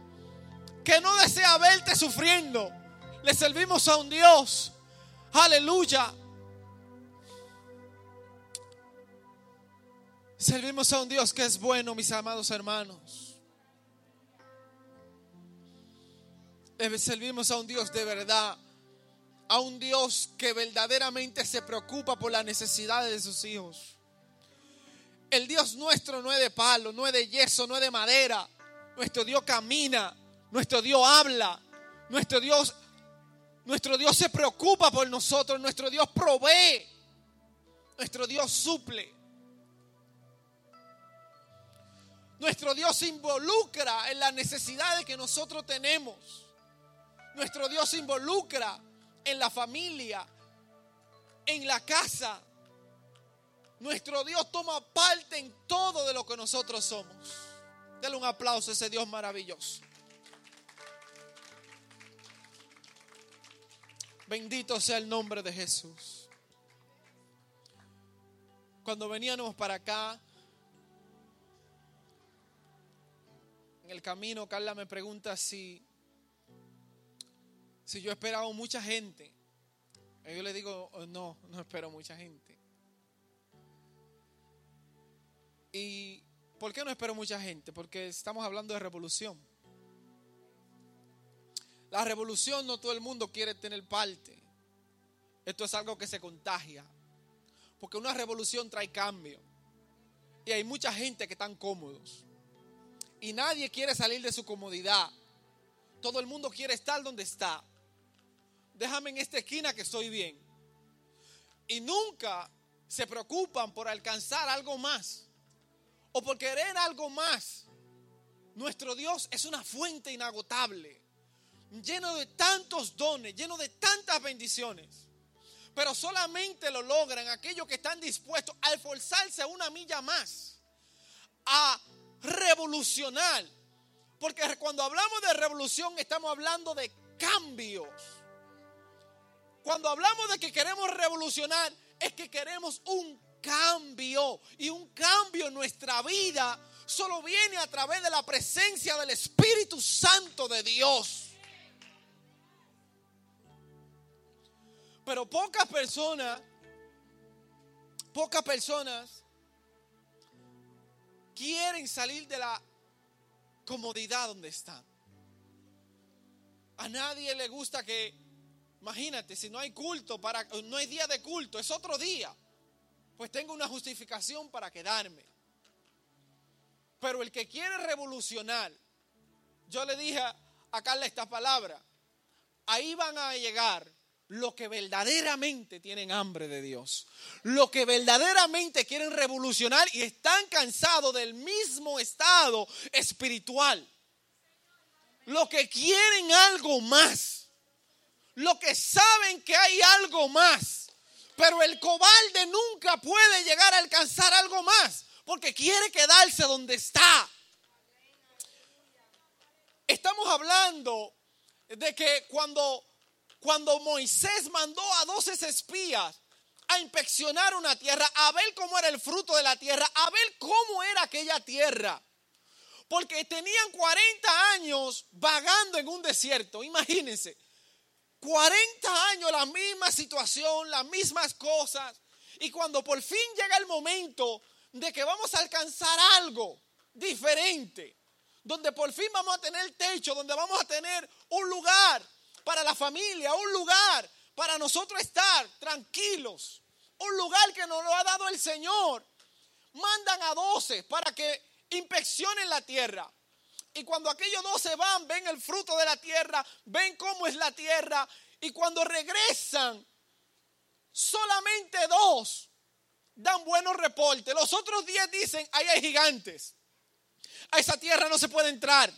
que no desea verte sufriendo. Le servimos a un Dios, aleluya. Servimos a un Dios que es bueno, mis amados hermanos. Servimos a un Dios de verdad. A un Dios que verdaderamente se preocupa por las necesidades de sus hijos. El Dios nuestro no es de palo, no es de yeso, no es de madera. Nuestro Dios camina, nuestro Dios habla, nuestro Dios, nuestro Dios se preocupa por nosotros, nuestro Dios provee, nuestro Dios suple. Nuestro Dios se involucra en las necesidades que nosotros tenemos. Nuestro Dios se involucra en la familia, en la casa. Nuestro Dios toma parte en todo de lo que nosotros somos. Dale un aplauso a ese Dios maravilloso. Bendito sea el nombre de Jesús. Cuando veníamos para acá, en el camino, Carla me pregunta si, si yo he esperado mucha gente. Y yo le digo, oh, no, no espero mucha gente. ¿Y por qué no espero mucha gente? Porque estamos hablando de revolución. La revolución no todo el mundo quiere tener parte. Esto es algo que se contagia. Porque una revolución trae cambio. Y hay mucha gente que están cómodos. Y nadie quiere salir de su comodidad. Todo el mundo quiere estar donde está. Déjame en esta esquina que estoy bien. Y nunca se preocupan por alcanzar algo más. O por querer algo más. Nuestro Dios es una fuente inagotable, lleno de tantos dones, lleno de tantas bendiciones. Pero solamente lo logran aquellos que están dispuestos a esforzarse una milla más, a revolucionar. Porque cuando hablamos de revolución estamos hablando de cambios. Cuando hablamos de que queremos revolucionar es que queremos un cambio. Y un cambio en nuestra vida solo viene a través de la presencia del Espíritu Santo de Dios. Pero pocas personas, pocas personas quieren salir de la comodidad donde están. A nadie le gusta que, imagínate, si no hay culto, para, no hay día de culto, es otro día. Pues tengo una justificación para quedarme. Pero el que quiere revolucionar, yo le dije a Carla esta palabra, ahí van a llegar los que verdaderamente tienen hambre de Dios, los que verdaderamente quieren revolucionar y están cansados del mismo estado espiritual, los que quieren algo más, los que saben que hay algo más, pero el cobarde nunca puede llegar a alcanzar algo más, porque quiere quedarse donde está. Estamos hablando de que cuando cuando Moisés mandó a doce espías a inspeccionar una tierra, a ver cómo era el fruto de la tierra, a ver cómo era aquella tierra. Porque tenían 40 años vagando en un desierto, imagínense. 40 años la misma situación, las mismas cosas. Y cuando por fin llega el momento de que vamos a alcanzar algo diferente, donde por fin vamos a tener techo, donde vamos a tener un lugar para la familia, un lugar para nosotros estar tranquilos, un lugar que nos lo ha dado el Señor. Mandan a doce para que inspeccionen la tierra. Y cuando aquellos doce van, ven el fruto de la tierra, ven cómo es la tierra. Y cuando regresan, solamente dos dan buenos reportes. Los otros diez dicen, ahí hay gigantes. A esa tierra no se puede entrar.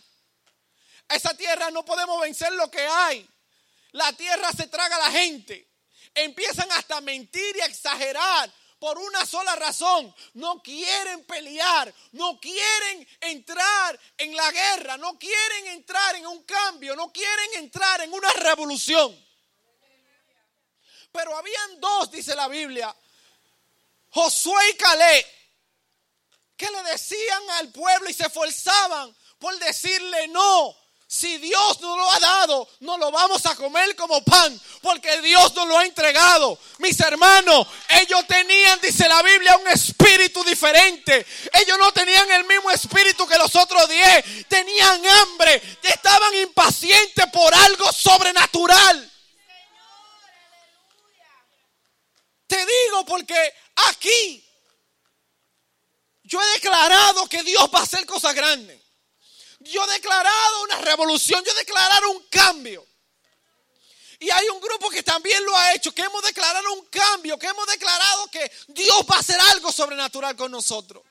A esa tierra no podemos vencer lo que hay. La tierra se traga a la gente. Empiezan hasta a mentir y a exagerar por una sola razón. No quieren pelear, no quieren entrar en la guerra, no quieren entrar en un cambio, no quieren entrar en una revolución. Pero habían dos, dice la Biblia, Josué y Caleb, que le decían al pueblo y se esforzaban por decirle no, si Dios nos lo ha dado, no lo vamos a comer como pan, porque Dios nos lo ha entregado. Mis hermanos, ellos tenían, dice la Biblia, un espíritu diferente. Ellos no tenían el mismo espíritu que los otros diez. Tenían hambre, estaban impacientes por algo sobrenatural. Te digo porque aquí yo he declarado que Dios va a hacer cosas grandes. Yo he declarado una revolución, yo he declarado un cambio. Y hay un grupo que también lo ha hecho, que hemos declarado un cambio, que hemos declarado que Dios va a hacer algo sobrenatural con nosotros.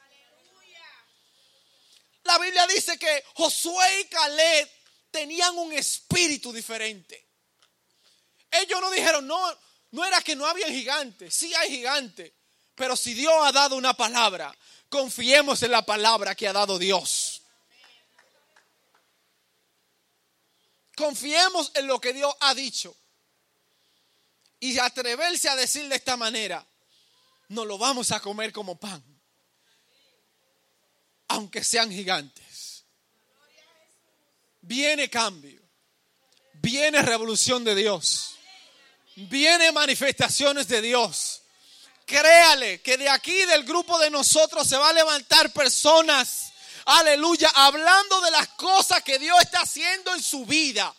La Biblia dice que Josué y Caleb tenían un espíritu diferente. Ellos no dijeron, no, no era que no había gigantes, sí hay gigantes, pero si Dios ha dado una palabra, confiemos en la palabra que ha dado Dios. Confiemos en lo que Dios ha dicho. Y atreverse a decir de esta manera, no lo vamos a comer como pan. Aunque sean gigantes. Viene cambio. Viene revolución de Dios. Viene manifestaciones de Dios. Créale que de aquí del grupo de nosotros se va a levantar personas aleluya, hablando de las cosas que Dios está haciendo en su vida.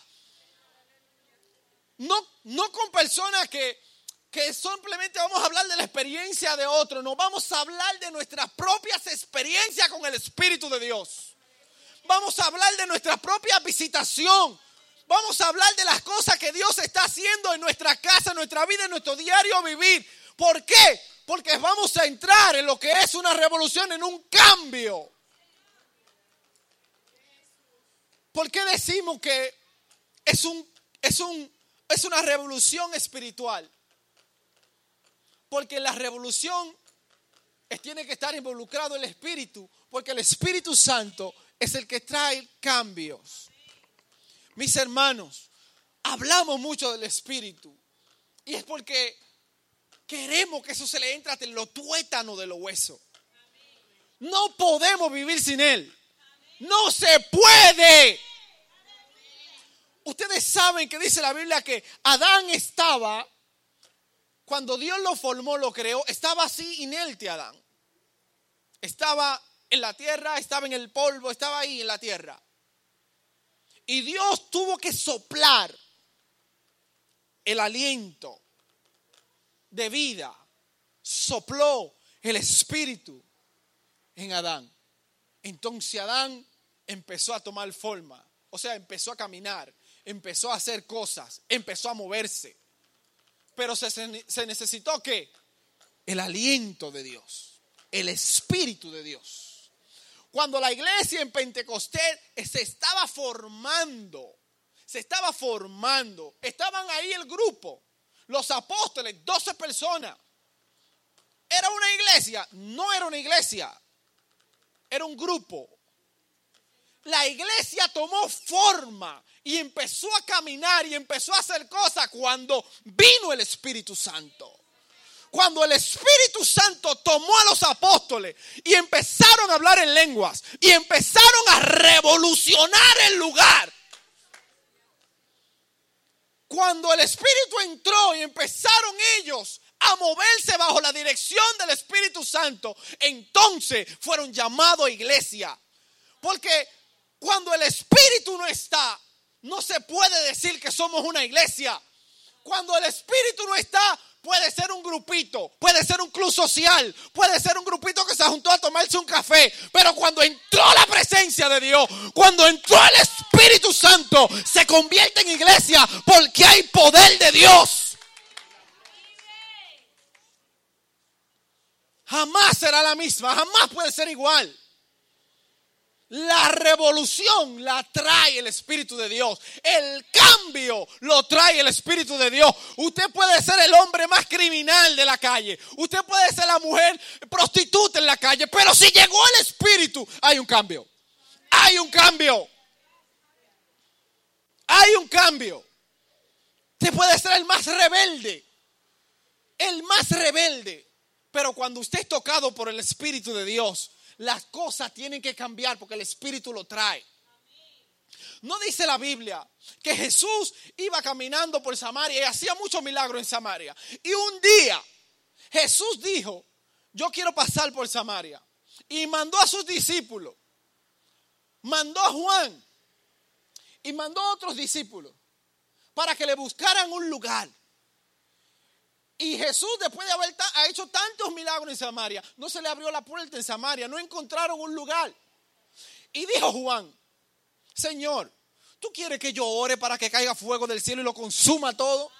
No, no con personas que, que simplemente vamos a hablar de la experiencia de otro, no vamos a hablar de nuestras propias experiencias con el Espíritu de Dios. Vamos a hablar de nuestra propia visitación. Vamos a hablar de las cosas que Dios está haciendo en nuestra casa, en nuestra vida, en nuestro diario vivir. ¿Por qué? Porque vamos a entrar en lo que es una revolución, en un cambio. ¿Por qué decimos que es, un, es, un, es una revolución espiritual? Porque la revolución tiene que estar involucrado el Espíritu, porque el Espíritu Santo es el que trae cambios. Mis hermanos, hablamos mucho del Espíritu y es porque queremos que eso se le entre hasta en lo tuétano de los huesos. No podemos vivir sin Él. No se puede. Ustedes saben que dice la Biblia que Adán estaba, cuando Dios lo formó, lo creó, estaba así inerte Adán. Estaba en la tierra, estaba en el polvo, estaba ahí en la tierra. Y Dios tuvo que soplar el aliento de vida. Sopló el espíritu en Adán. Entonces Adán empezó a tomar forma, o sea, empezó a caminar, empezó a hacer cosas, empezó a moverse. Pero se, se necesitó que el aliento de Dios, el espíritu de Dios. Cuando la iglesia en Pentecostés se estaba formando, se estaba formando, estaban ahí el grupo, los apóstoles, 12 personas. ¿Era una iglesia? No era una iglesia, era un grupo, la iglesia tomó forma y empezó a caminar y empezó a hacer cosas cuando vino el Espíritu Santo. Cuando el Espíritu Santo tomó a los apóstoles y empezaron a hablar en lenguas y empezaron a revolucionar el lugar. Cuando el Espíritu entró y empezaron ellos a moverse bajo la dirección del Espíritu Santo, entonces fueron llamados iglesia. Porque cuando el Espíritu no está, no se puede decir que somos una iglesia. Cuando el Espíritu no está, puede ser un grupito, puede ser un club social, puede ser un grupito que se juntó a tomarse un café. Pero cuando entró la presencia de Dios, cuando entró el Espíritu Santo, se convierte en iglesia porque hay poder de Dios. Jamás será la misma, jamás puede ser igual. La revolución la trae el Espíritu de Dios. El cambio lo trae el Espíritu de Dios. Usted puede ser el hombre más criminal de la calle. Usted puede ser la mujer prostituta en la calle. Pero si llegó el Espíritu, hay un cambio. Hay un cambio. Hay un cambio. Usted puede ser el más rebelde. El más rebelde. Pero cuando usted es tocado por el Espíritu de Dios, las cosas tienen que cambiar porque el Espíritu lo trae. No dice la Biblia que Jesús iba caminando por Samaria y hacía muchos milagros en Samaria. Y un día Jesús dijo, yo quiero pasar por Samaria. Y mandó a sus discípulos, mandó a Juan y mandó a otros discípulos para que le buscaran un lugar. Y Jesús, después de haber hecho tantos milagros en Samaria, no se le abrió la puerta en Samaria, no encontraron un lugar. Y dijo Juan, Señor, ¿tú quieres que yo ore para que caiga fuego del cielo y lo consuma todo?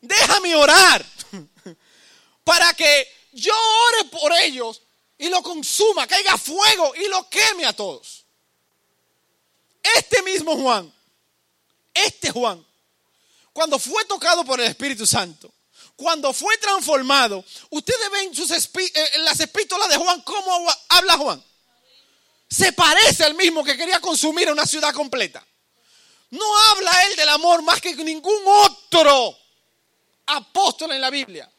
Déjame orar [LAUGHS] para que yo ore por ellos y lo consuma, caiga fuego y lo queme a todos. Este mismo Juan, este Juan, cuando fue tocado por el Espíritu Santo, cuando fue transformado, ustedes ven sus eh, en las epístolas de Juan, cómo habla Juan. Se parece al mismo que quería consumir una ciudad completa. No habla él del amor más que ningún otro apóstol en la Biblia.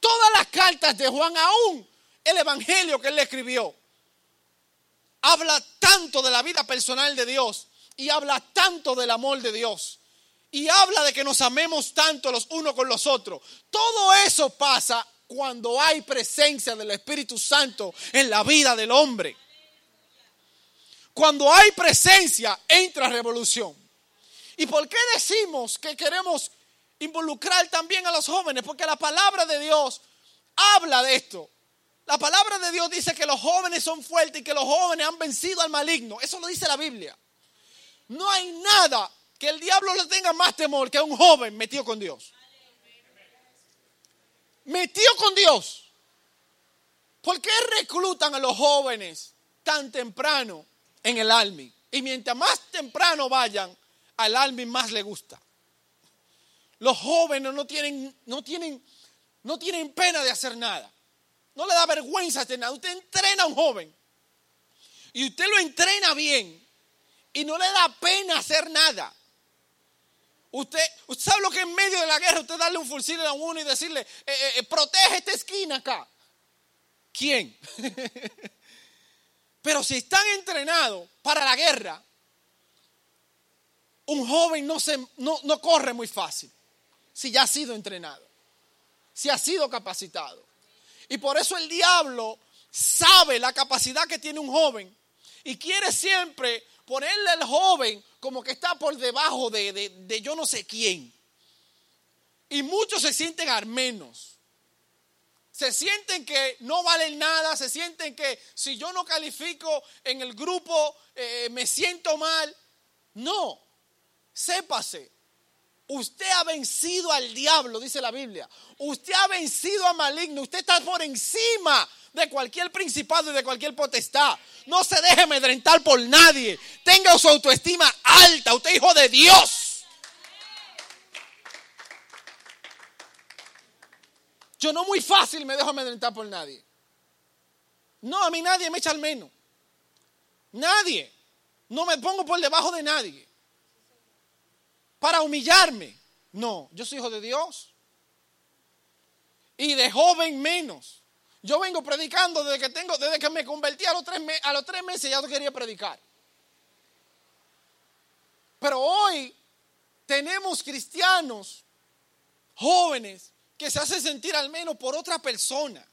Todas las cartas de Juan, aún el evangelio que él escribió, habla tanto de la vida personal de Dios y habla tanto del amor de Dios y habla de que nos amemos tanto los unos con los otros. Todo eso pasa cuando hay presencia del Espíritu Santo en la vida del hombre. Cuando hay presencia, entra revolución. ¿Y por qué decimos que queremos involucrar también a los jóvenes? Porque la palabra de Dios habla de esto. La palabra de Dios dice que los jóvenes son fuertes y que los jóvenes han vencido al maligno. Eso lo dice la Biblia. No hay nada que el diablo le tenga más temor que a un joven metido con Dios. Metido con Dios. ¿Por qué reclutan a los jóvenes tan temprano en el army, Y mientras más temprano vayan, al alma más le gusta. Los jóvenes no tienen, no tienen, no tienen pena de hacer nada. No le da vergüenza hacer nada. Usted entrena a un joven y usted lo entrena bien y no le da pena hacer nada. Usted, sabe lo que en medio de la guerra usted darle un fusil a uno y decirle, eh, eh, eh, protege esta esquina acá. ¿Quién? [LAUGHS] Pero si están entrenados para la guerra, un joven no, se, no, no corre muy fácil si ya ha sido entrenado, si ha sido capacitado. Y por eso el diablo sabe la capacidad que tiene un joven y quiere siempre ponerle al joven como que está por debajo de, yo no sé quién. Y muchos se sienten armenos. Se sienten que no valen nada, se sienten que si yo no califico en el grupo eh, me siento mal. No, sépase, usted ha vencido al diablo, dice la Biblia. Usted ha vencido a maligno, usted está por encima de cualquier principado y de cualquier potestad. No se deje amedrentar por nadie. Tenga su autoestima alta. Usted es hijo de Dios. Yo no muy fácil me dejo amedrentar por nadie. No, a mí nadie me echa al menos. Nadie. No me pongo por debajo de nadie. Para humillarme. No, yo soy hijo de Dios. Y de joven menos. Yo vengo predicando desde que tengo, desde que me convertí a los tres, a los tres meses ya no quería predicar. Pero hoy tenemos cristianos jóvenes que se hacen sentir al menos por otra persona,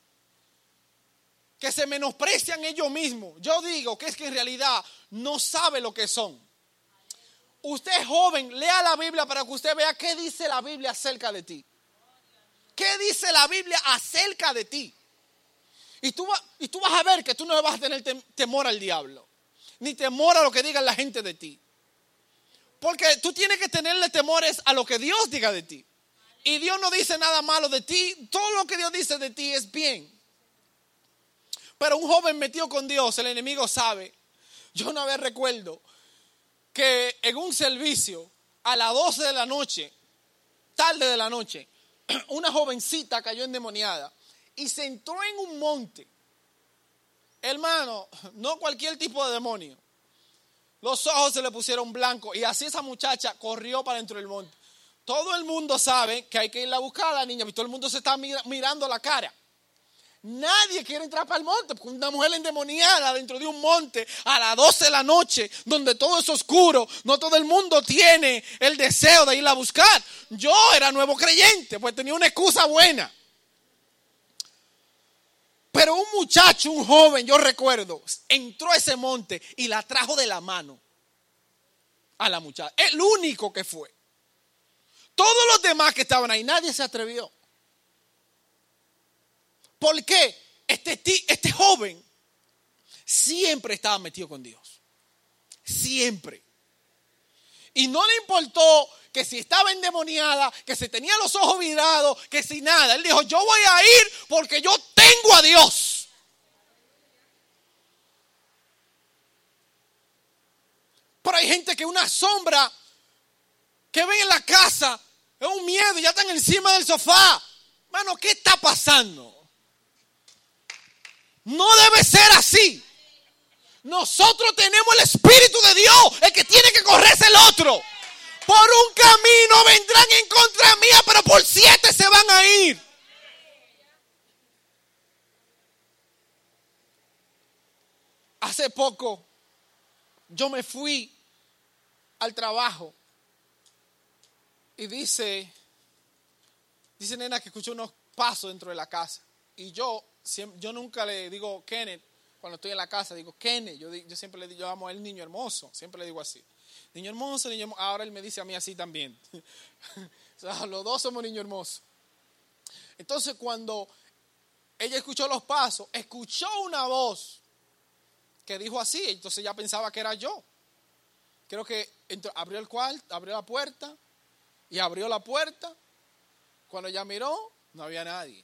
que se menosprecian ellos mismos. Yo digo que es que en realidad no sabe lo que son. Usted es joven, lea la Biblia para que usted vea qué dice la Biblia acerca de ti. ¿Qué dice la Biblia acerca de ti? Y tú, y tú vas a ver que tú no vas a tener temor al diablo, ni temor a lo que diga la gente de ti. Porque tú tienes que tenerle temores a lo que Dios diga de ti. Y Dios no dice nada malo de ti, todo lo que Dios dice de ti es bien. Pero un joven metido con Dios, el enemigo sabe. Yo una vez recuerdo que en un servicio a las 12 de la noche, tarde de la noche, [CLEARS THROAT] una jovencita cayó endemoniada y se entró en un monte. Hermano, no cualquier tipo de demonio. Los ojos se le pusieron blancos y así esa muchacha corrió para dentro del monte. Todo el mundo sabe que hay que ir a buscar a la niña y todo el mundo se está mirando la cara. Nadie quiere entrar para el monte, porque una mujer endemoniada dentro de un monte a las 12 de la noche, donde todo es oscuro, no todo el mundo tiene el deseo de ir a buscar. Yo era nuevo creyente, pues tenía una excusa buena. Pero un muchacho, un joven, yo recuerdo, entró a ese monte y la trajo de la mano a la muchacha. El único que fue. Todos los demás que estaban ahí, nadie se atrevió. ¿Por qué? Este, este joven siempre estaba metido con Dios. Siempre. Y no le importó que si estaba endemoniada, que si tenía los ojos virados, que si nada. Él dijo, yo voy a ir porque yo tengo a Dios. Pero hay gente que una sombra que ven en la casa es un miedo ya están encima del sofá. Mano, ¿qué está pasando? No debe ser así. Nosotros tenemos el Espíritu de Dios. El que tiene que correrse el otro. Por un camino vendrán en contra mía, pero por siete se van a ir. Hace poco yo me fui al trabajo y dice, dice nena que escuchó unos pasos dentro de la casa. Y yo, yo nunca le digo Kenneth cuando estoy en la casa, digo Kenneth. Yo, siempre le digo, yo amo al niño hermoso, siempre le digo así. Niño hermoso, niño hermoso. Ahora él me dice a mí así también. [LAUGHS] los dos somos niños hermosos. Entonces cuando ella escuchó los pasos, escuchó una voz que dijo así, entonces ya pensaba que era yo. Creo que abrió el cuarto, abrió la puerta y abrió la puerta. Cuando ella miró, no había nadie.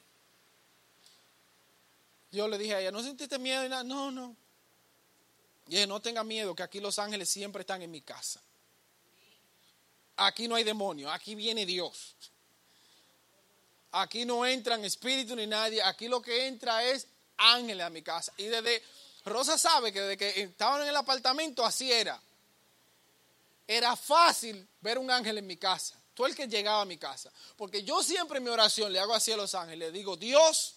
Yo le dije a ella, ¿no sentiste miedo? Y nada? No, no. Y dije, no tenga miedo, que aquí los ángeles siempre están en mi casa. Aquí no hay demonio, aquí viene Dios. Aquí no entran espíritu ni nadie, aquí lo que entra es ángeles a mi casa. Y desde, Rosa sabe que desde que estaban en el apartamento así era. Era fácil ver un ángel en mi casa. Tú el que llegaba a mi casa. Porque yo siempre en mi oración le hago así a los ángeles. Le digo, Dios,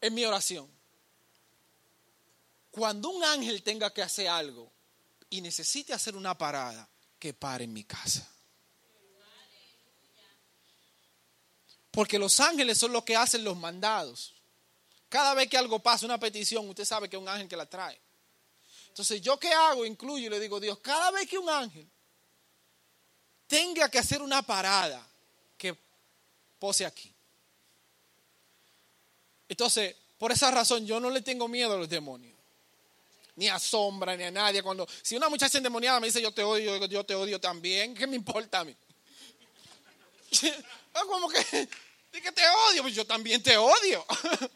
en mi oración. Cuando un ángel tenga que hacer algo y necesite hacer una parada, que pare en mi casa. Porque los ángeles son los que hacen los mandados. Cada vez que algo pasa, una petición, usted sabe que es un ángel que la trae. Entonces, ¿yo qué hago? Incluyo y le digo, Dios, cada vez que un ángel tenga que hacer una parada, que pose aquí. Entonces, por esa razón, yo no le tengo miedo a los demonios. Ni a sombra, ni a nadie. Cuando, si una muchacha endemoniada me dice, yo te odio, yo, yo te odio también, ¿qué me importa a mí? [LAUGHS] Como que, [LAUGHS] que te odio, pues yo también te odio. [LAUGHS]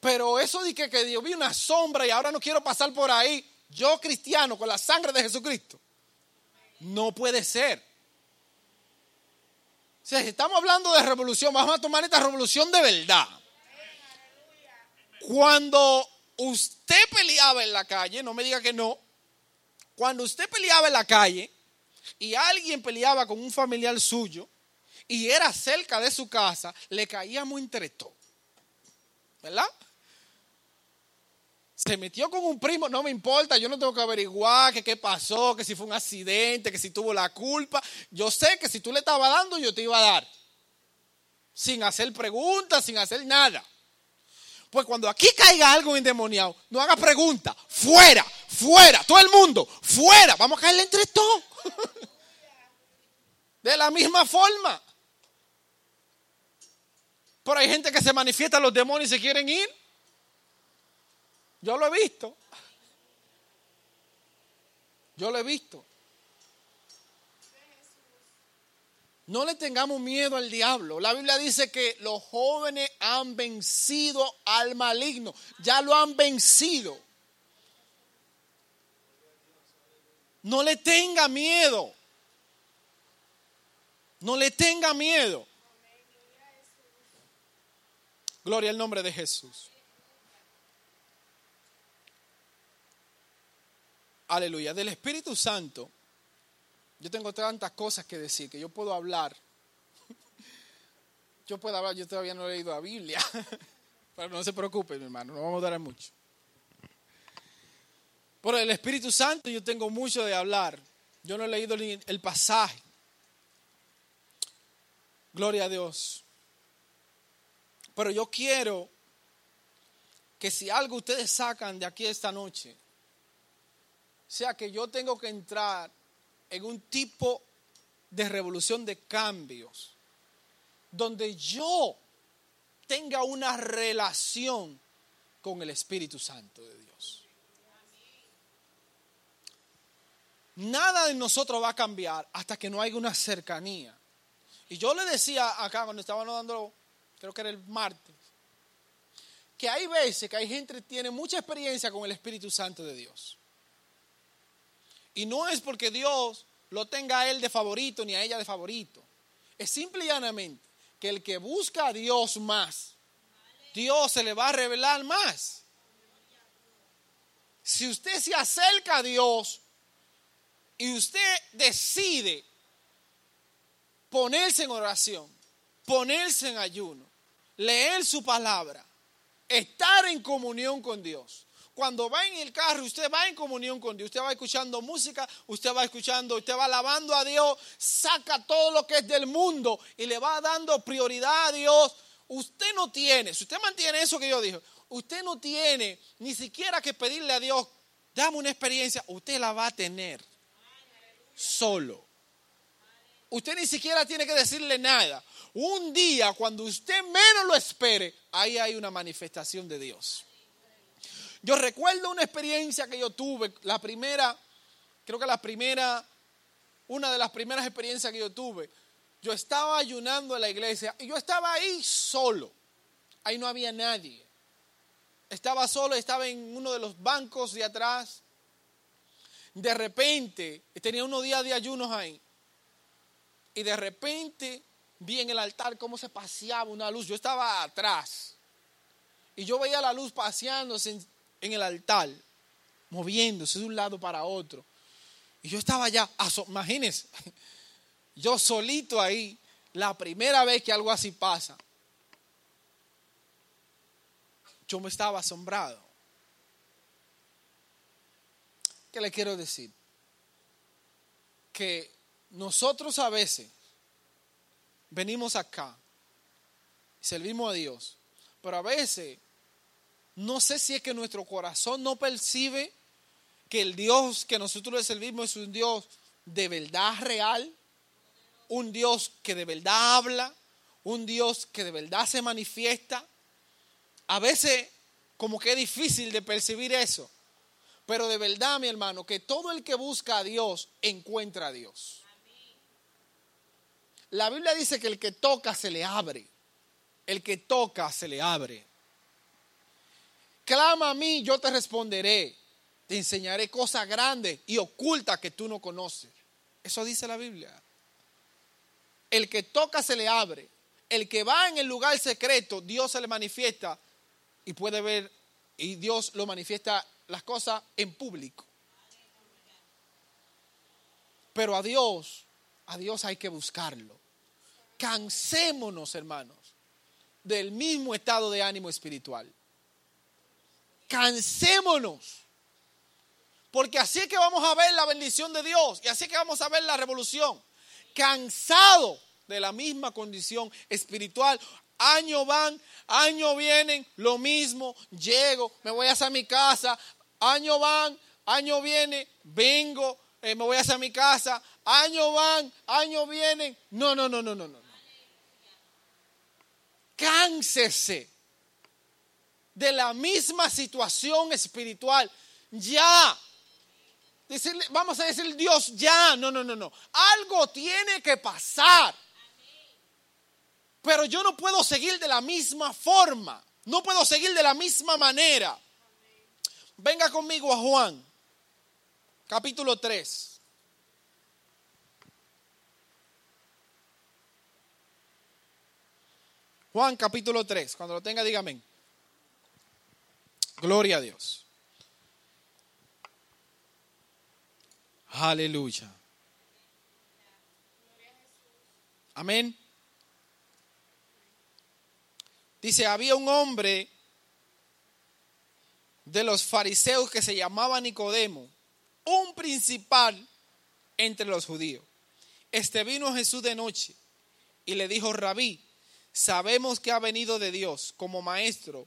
Pero eso de que, que Dios vi una sombra y ahora no quiero pasar por ahí, yo cristiano con la sangre de Jesucristo, no puede ser. Si estamos hablando de revolución, vamos a tomar esta revolución de verdad. Cuando usted peleaba en la calle, no me diga que no, cuando usted peleaba en la calle y alguien peleaba con un familiar suyo y era cerca de su casa, le caíamos entre todos. ¿Verdad? Se metió con un primo, no me importa, yo no tengo que averiguar qué pasó, que si fue un accidente, que si tuvo la culpa. Yo sé que si tú le estabas dando, yo te iba a dar. Sin hacer preguntas, sin hacer nada. Pues cuando aquí caiga algo endemoniado, no haga preguntas. Fuera, fuera, todo el mundo, fuera. Vamos a caerle entre todos. [LAUGHS] De la misma forma. Pero hay gente que se manifiesta, los demonios y se quieren ir. Yo lo he visto. Yo lo he visto. No le tengamos miedo al diablo. La Biblia dice que los jóvenes han vencido al maligno. Ya lo han vencido. No le tenga miedo. No le tenga miedo. Gloria al nombre de Jesús. Aleluya. Del Espíritu Santo, yo tengo tantas cosas que decir que yo puedo hablar. [LAUGHS] Yo puedo hablar, yo todavía no he leído la Biblia. [LAUGHS] Pero no se preocupe, mi hermano, no vamos a dar mucho. Por el Espíritu Santo yo tengo mucho de hablar. Yo no he leído el pasaje. Gloria a Dios. Pero yo quiero que si algo ustedes sacan de aquí esta noche, sea que yo tengo que entrar en un tipo de revolución de cambios, donde yo tenga una relación con el Espíritu Santo de Dios. Nada de nosotros va a cambiar hasta que no haya una cercanía. Y yo le decía acá cuando estábamos dando, creo que era el martes, que hay veces que hay gente que tiene mucha experiencia con el Espíritu Santo de Dios. Y no es porque Dios lo tenga a él de favorito ni a ella de favorito. Es simple y llanamente que el que busca a Dios más, Dios se le va a revelar más. Si usted se acerca a Dios y usted decide ponerse en oración, ponerse en ayuno, leer su palabra, estar en comunión con Dios, cuando va en el carro, usted va en comunión con Dios, usted va escuchando música, usted va escuchando, usted va alabando a Dios, saca todo lo que es del mundo y le va dando prioridad a Dios. Usted no tiene, si usted mantiene eso que yo dije, usted no tiene ni siquiera que pedirle a Dios, dame una experiencia, usted la va a tener solo. Usted ni siquiera tiene que decirle nada. Un día, cuando usted menos lo espere, ahí hay una manifestación de Dios. Yo recuerdo una experiencia que yo tuve, la primera, creo que la primera, una de las primeras experiencias que yo tuve. Yo estaba ayunando en la iglesia y yo estaba ahí solo. Ahí no había nadie. estaba solo, estaba en uno de los bancos de atrás. De repente, tenía unos días de ayunos ahí. Y de repente vi en el altar cómo se paseaba una luz. Yo estaba atrás. Y yo veía la luz paseándose en, el altar, moviéndose de un lado para otro. Y yo estaba allá, imagínense, [LAUGHS] yo solito ahí, la primera vez que algo así pasa. Yo me estaba asombrado. ¿Qué le quiero decir? Que nosotros a veces venimos acá, servimos a Dios, pero a veces no sé si es que nuestro corazón no percibe que el Dios que nosotros le servimos es un Dios de verdad real, un Dios que de verdad habla, un Dios que de verdad se manifiesta. A veces como que es difícil de percibir eso, pero de verdad, mi hermano, que todo el que busca a Dios encuentra a Dios. La Biblia dice que el que toca se le abre. El que toca se le abre. Clama a mí, yo te responderé. Te enseñaré cosas grandes y ocultas que tú no conoces. Eso dice la Biblia. El que toca se le abre. El que va en el lugar secreto, Dios se le manifiesta y puede ver, y Dios lo manifiesta las cosas en público. Pero a Dios, a Dios hay que buscarlo. Cansémonos, hermanos, del mismo estado de ánimo espiritual. Cansémonos. Porque así es que vamos a ver la bendición de Dios y así es que vamos a ver la revolución. Cansado de la misma condición espiritual. Año van, año vienen, lo mismo. Llego, me voy a hacer mi casa. Año van, año viene, vengo, eh, me voy a hacer mi casa. Año van, año vienen. No, no, no, no, no, no. Cánsese de la misma situación espiritual. Ya. vamos a decir Dios, ya. No, no, no, no. Algo tiene que pasar. Pero yo no puedo seguir de la misma forma. No puedo seguir de la misma manera. Venga conmigo a Juan, capítulo 3. Juan capítulo 3, cuando lo tenga dígame. Gloria a Dios. Aleluya. Amén. Dice, había un hombre de los fariseos que se llamaba Nicodemo, un principal entre los judíos. Este vino a Jesús de noche y le dijo, rabí, sabemos que ha venido de Dios como maestro,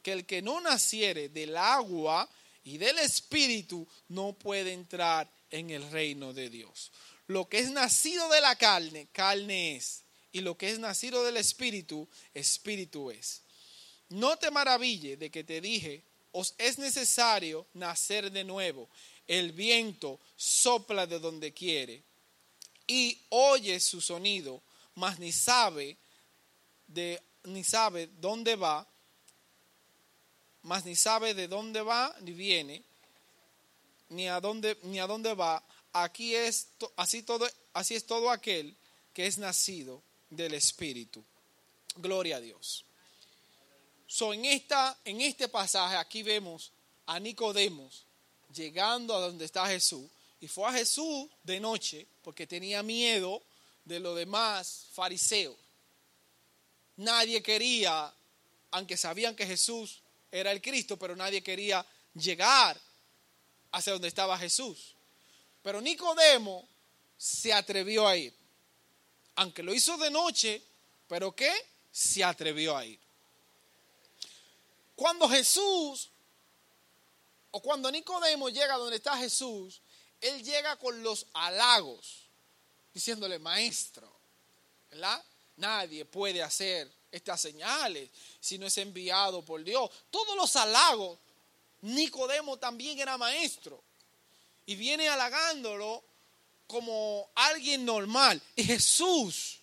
que el que no naciere del agua y del espíritu no puede entrar en el reino de Dios. Lo que es nacido de la carne, carne es. Y lo que es nacido del espíritu, espíritu es. No te maraville de que te dije, os es necesario nacer de nuevo. El viento sopla de donde quiere y oye su sonido, mas ni sabe de ni sabe dónde va, mas ni sabe de dónde va ni viene, ni a dónde ni a va. Aquí es así todo así es todo aquel que es nacido del espíritu. Gloria a Dios. So, en, esta, en este pasaje aquí vemos a Nicodemos llegando a donde está Jesús y fue a Jesús de noche porque tenía miedo de los demás fariseos. Nadie quería, aunque sabían que Jesús era el Cristo, pero nadie quería llegar hacia donde estaba Jesús. Pero Nicodemo se atrevió a ir. Aunque lo hizo de noche, pero ¿qué? Se atrevió a ir. Cuando Jesús, o cuando Nicodemo llega donde está Jesús, él llega con los halagos, diciéndole, maestro, ¿verdad? Nadie puede hacer estas señales si no es enviado por Dios. Todos los halagos, Nicodemo también era maestro y viene halagándolo como alguien normal. Y Jesús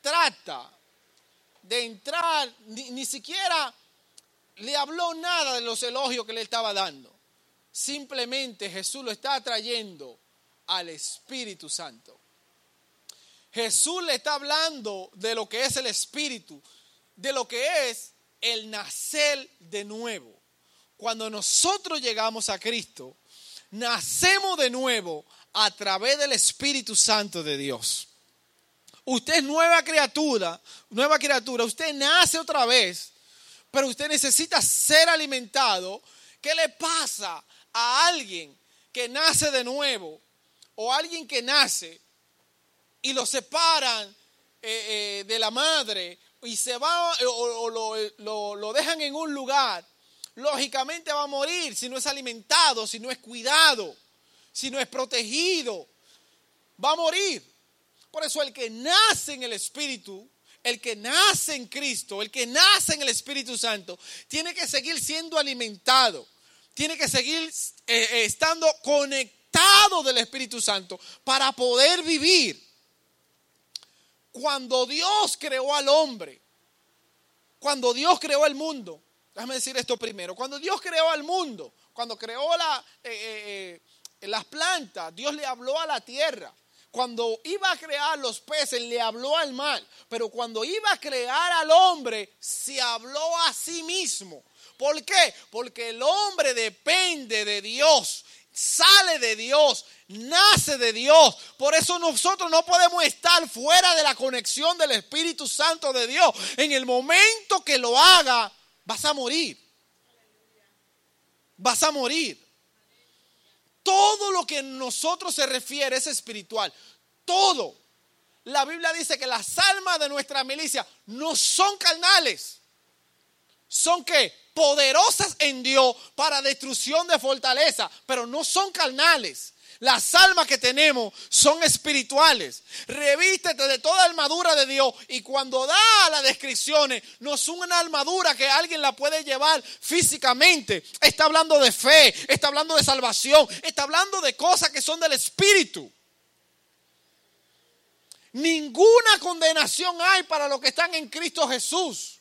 trata de entrar, ni, siquiera le habló nada de los elogios que le estaba dando. Simplemente Jesús lo está trayendo al Espíritu Santo. Jesús le está hablando de lo que es el Espíritu, de lo que es el nacer de nuevo. Cuando nosotros llegamos a Cristo, nacemos de nuevo a través del Espíritu Santo de Dios. Usted es nueva criatura, nueva criatura, usted nace otra vez, pero usted necesita ser alimentado. ¿Qué le pasa a alguien que nace de nuevo o alguien que nace y lo separan eh, eh, de la madre y se va o, lo, lo dejan en un lugar? Lógicamente va a morir si no es alimentado, si no es cuidado, si no es protegido. Va a morir. Por eso el que nace en el Espíritu, el que nace en Cristo, el que nace en el Espíritu Santo, tiene que seguir siendo alimentado, tiene que seguir eh, eh, estando conectado del Espíritu Santo para poder vivir. Cuando Dios creó al hombre, cuando Dios creó el mundo, déjame decir esto primero, cuando Dios creó al mundo, cuando creó la, eh, las plantas, Dios le habló a la tierra. Cuando iba a crear los peces, le habló al mar. Pero cuando iba a crear al hombre, se habló a sí mismo. ¿Por qué? Porque el hombre depende de Dios, sale de Dios, nace de Dios. Por eso nosotros no podemos estar fuera de la conexión del Espíritu Santo de Dios. En el momento que lo haga, vas a morir. Vas a morir. Todo lo que en nosotros se refiere es espiritual. Todo. La Biblia dice que las almas de nuestra milicia no son carnales. Son que poderosas en Dios para destrucción de fortaleza, pero no son carnales. Las almas que tenemos son espirituales. Revístete de toda armadura de Dios. Y cuando da las descripciones, no es una armadura que alguien la puede llevar físicamente. Está hablando de fe, está hablando de salvación, está hablando de cosas que son del espíritu. Ninguna condenación hay para los que están en Cristo Jesús.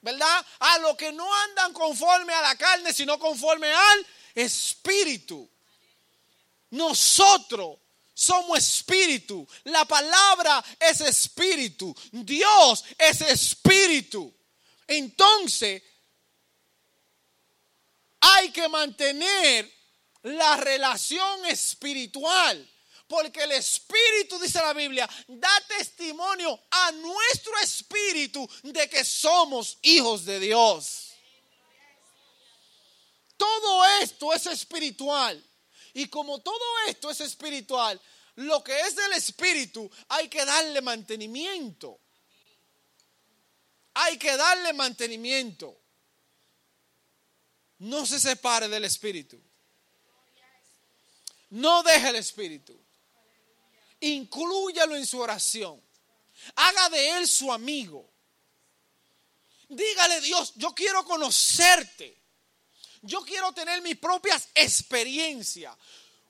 ¿Verdad? A los que no andan conforme a la carne, sino conforme al espíritu. Nosotros somos espíritu. La palabra es espíritu. Dios es espíritu. Entonces, hay que mantener la relación espiritual. Porque el Espíritu, dice la Biblia, da testimonio a nuestro espíritu de que somos hijos de Dios. Todo esto es espiritual. Y como todo esto es espiritual, lo que es del espíritu hay que darle mantenimiento. Hay que darle mantenimiento. No se separe del espíritu. No deje el espíritu. Inclúyalo en su oración. Haga de él su amigo. Dígale, Dios, yo quiero conocerte. Yo quiero tener mis propias experiencias.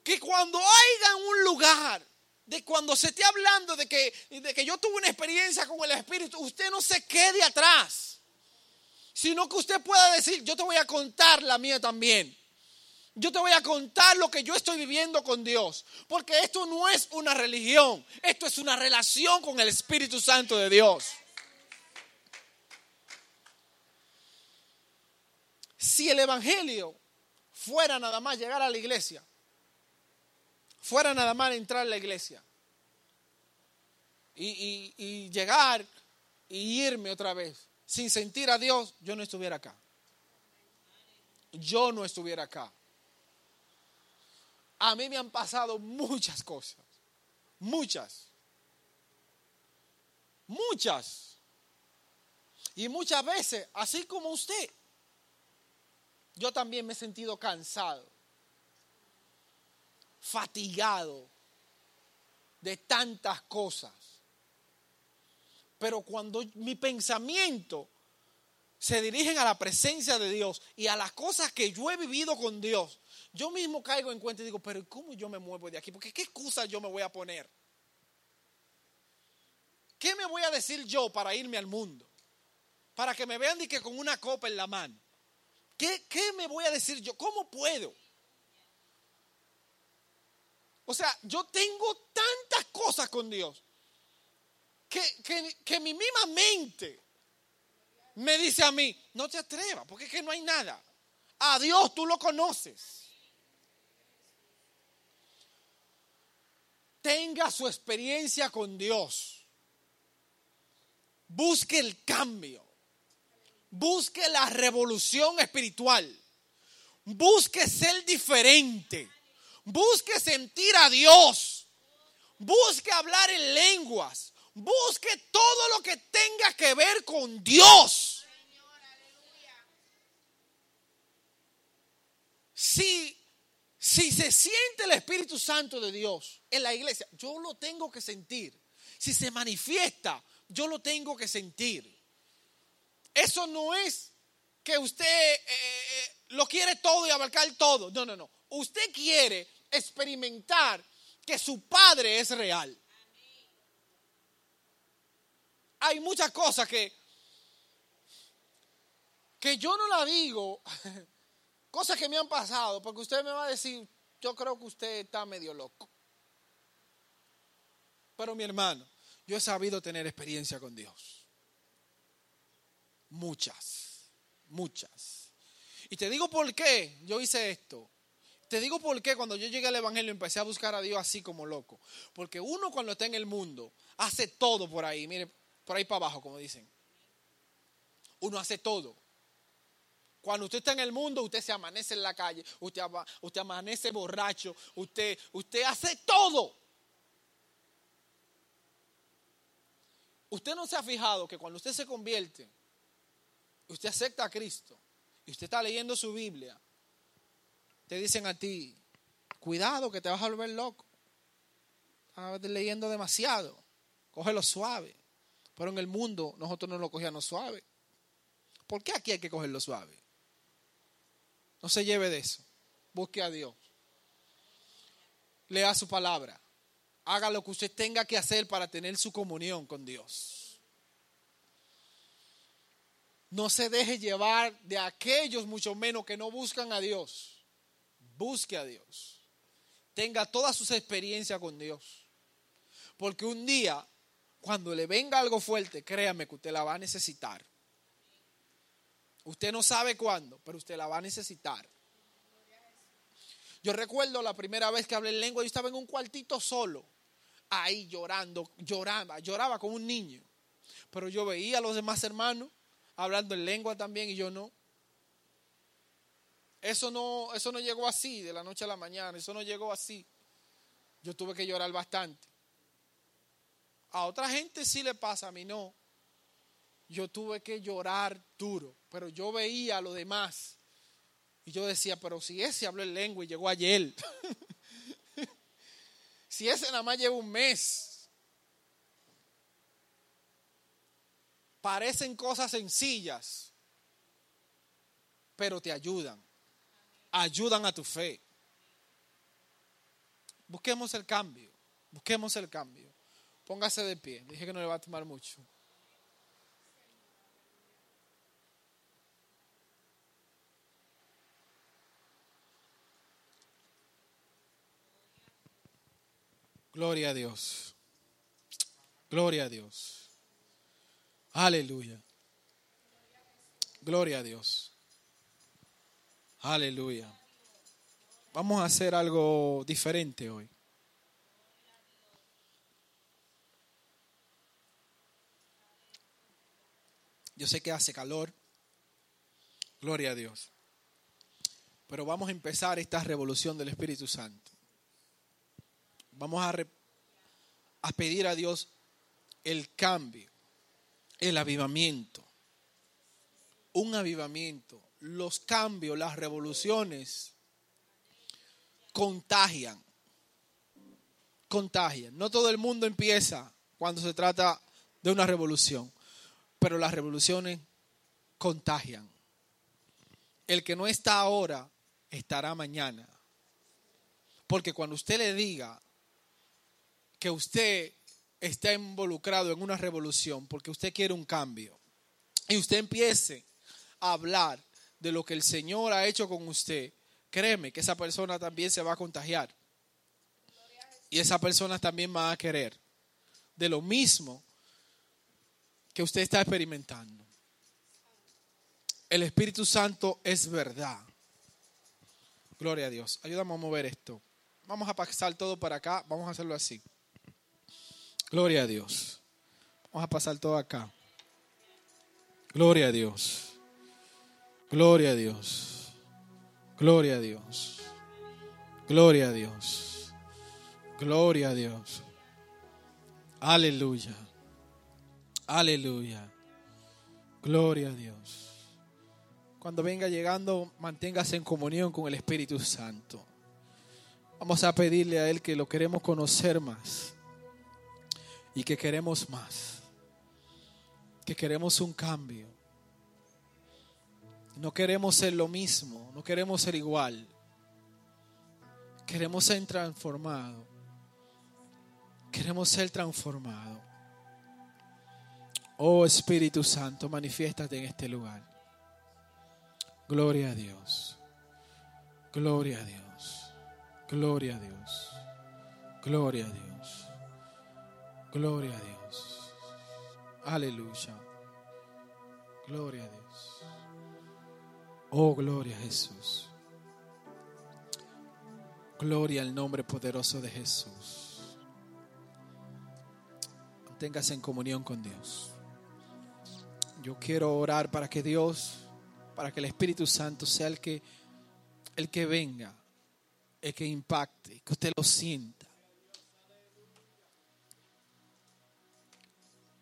Que cuando haya un lugar, de cuando se esté hablando de que, de que yo tuve una experiencia con el Espíritu, usted no se quede atrás. Sino que usted pueda decir, yo te voy a contar la mía también. Yo te voy a contar lo que yo estoy viviendo con Dios. Porque esto no es una religión. Esto es una relación con el Espíritu Santo de Dios. Si el Evangelio fuera nada más llegar a la iglesia, fuera nada más entrar a la iglesia y, llegar y irme otra vez sin sentir a Dios, yo no estuviera acá. Yo no estuviera acá. A mí me han pasado muchas cosas, muchas, muchas. Y muchas veces, así como usted, yo también me he sentido cansado, fatigado de tantas cosas. Pero cuando mi pensamiento se dirigen a la presencia de Dios y a las cosas que yo he vivido con Dios, yo mismo caigo en cuenta y digo, pero ¿cómo yo me muevo de aquí? Porque ¿qué excusa yo me voy a poner? ¿Qué me voy a decir yo para irme al mundo? Para que me vean y que con una copa en la mano. ¿Qué, ¿Qué me voy a decir yo? ¿Cómo puedo? O sea, yo tengo tantas cosas con Dios que, que, que mi misma mente me dice a mí, no te atrevas, porque es que no hay nada. A Dios tú lo conoces. Tenga su experiencia con Dios. Busque el cambio. Busque la revolución espiritual. Busque ser diferente. Busque sentir a Dios. Busque hablar en lenguas. Busque todo lo que tenga que ver con Dios. Si, si se siente el Espíritu Santo de Dios en la iglesia, yo lo tengo que sentir. Si se manifiesta, yo lo tengo que sentir. Eso no es que usted eh, eh, lo quiere todo y abarcar todo. No, no, no. Usted quiere experimentar que su Padre es real. Hay muchas cosas que, que yo no la digo, [LAUGHS] cosas que me han pasado, porque usted me va a decir, yo creo que usted está medio loco. Pero mi hermano, yo he sabido tener experiencia con Dios. Muchas, muchas. Y te digo por qué yo hice esto. Te digo por qué cuando yo llegué al Evangelio empecé a buscar a Dios así como loco. Porque uno cuando está en el mundo hace todo por ahí, mire, por ahí para abajo, como dicen. Uno hace todo. Cuando usted está en el mundo, usted se amanece en la calle, usted, amanece borracho, usted, usted hace todo. Usted no se ha fijado que cuando usted se convierte, usted acepta a Cristo y usted está leyendo su Biblia, te dicen a ti, cuidado que te vas a volver loco. Estás leyendo demasiado, cógelo suave. Pero en el mundo nosotros no lo cogíamos suave. ¿Por qué aquí hay que cogerlo suave? No se lleve de eso. Busque a Dios. Lea su palabra. Haga lo que usted tenga que hacer para tener su comunión con Dios. No se deje llevar de aquellos, mucho menos, que no buscan a Dios busque a Dios. Tenga todas sus experiencias con Dios. Porque un día, cuando le venga algo fuerte, créame que usted la va a necesitar. Usted no sabe cuándo, pero usted la va a necesitar. Yo recuerdo la primera vez que hablé en lengua, yo estaba en un cuartito solo, ahí llorando, lloraba, lloraba como un niño. Pero yo veía a los demás hermanos hablando en lengua también y yo no. Eso no, eso no llegó así de la noche a la mañana, eso no llegó así. Yo tuve que llorar bastante. A otra gente sí le pasa, a mí no. Yo tuve que llorar duro, pero yo veía a los demás y yo decía, pero si ese habló en lengua y llegó ayer, [LAUGHS] si ese nada más lleva un mes, parecen cosas sencillas, pero te ayudan ayudan a tu fe. Busquemos el cambio, busquemos el cambio. Póngase de pie, dije que no le va a tomar mucho. Gloria a Dios. Gloria a Dios. Aleluya. Gloria a Dios. Aleluya. Vamos a hacer algo diferente hoy. Yo sé que hace calor. Gloria a Dios. Pero vamos a empezar esta revolución del Espíritu Santo. Vamos a, a pedir a Dios el cambio, el avivamiento, un avivamiento. Los cambios, las revoluciones contagian. Contagian. No todo el mundo empieza cuando se trata de una revolución, pero las revoluciones contagian. El que no está ahora estará mañana. Porque cuando usted le diga que usted está involucrado en una revolución, porque usted quiere un cambio, y usted empiece a hablar de lo que el Señor ha hecho con usted, créeme que esa persona también se va a contagiar. Y esa persona también va a querer de lo mismo que usted está experimentando. El Espíritu Santo es verdad. Gloria a Dios. Ayúdame a mover esto. Vamos a pasar todo para acá. Vamos a hacerlo así. Gloria a Dios. Vamos a pasar todo acá. Gloria a Dios. Gloria a Dios. Gloria a Dios. Gloria a Dios. Gloria a Dios. Aleluya. Aleluya. Gloria a Dios. Cuando venga llegando, manténgase en comunión con el Espíritu Santo. Vamos a pedirle a Él que lo queremos conocer más y que queremos más, que queremos un cambio. No queremos ser lo mismo, no queremos ser igual. Queremos ser transformados. Queremos ser transformados. Oh Espíritu Santo, manifiéstate en este lugar. Gloria a Dios. Gloria a Dios. Gloria a Dios. Gloria a Dios. Gloria a Dios. Aleluya. Gloria a Dios. Oh, gloria a Jesús. Gloria al nombre poderoso de Jesús. Manténgase en comunión con Dios. Yo quiero orar para que Dios, para que el Espíritu Santo sea el que, el que venga, el que impacte, que usted lo sienta.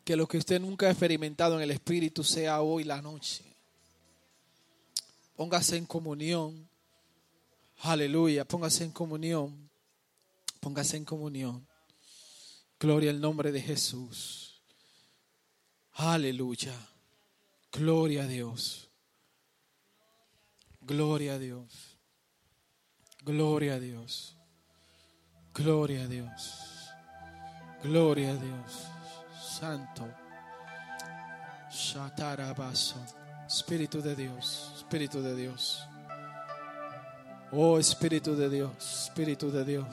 Que lo que usted nunca ha experimentado en el Espíritu sea hoy la noche. Póngase en comunión. Aleluya. Póngase en comunión. Póngase en comunión. Gloria al nombre de Jesús. Aleluya. Gloria a Dios. Gloria a Dios. Gloria a Dios. Gloria a Dios. Gloria a Dios. Santo. Shatarabaso. Espíritu de Dios. Espíritu de Dios. Oh Espíritu de Dios. Espíritu de Dios.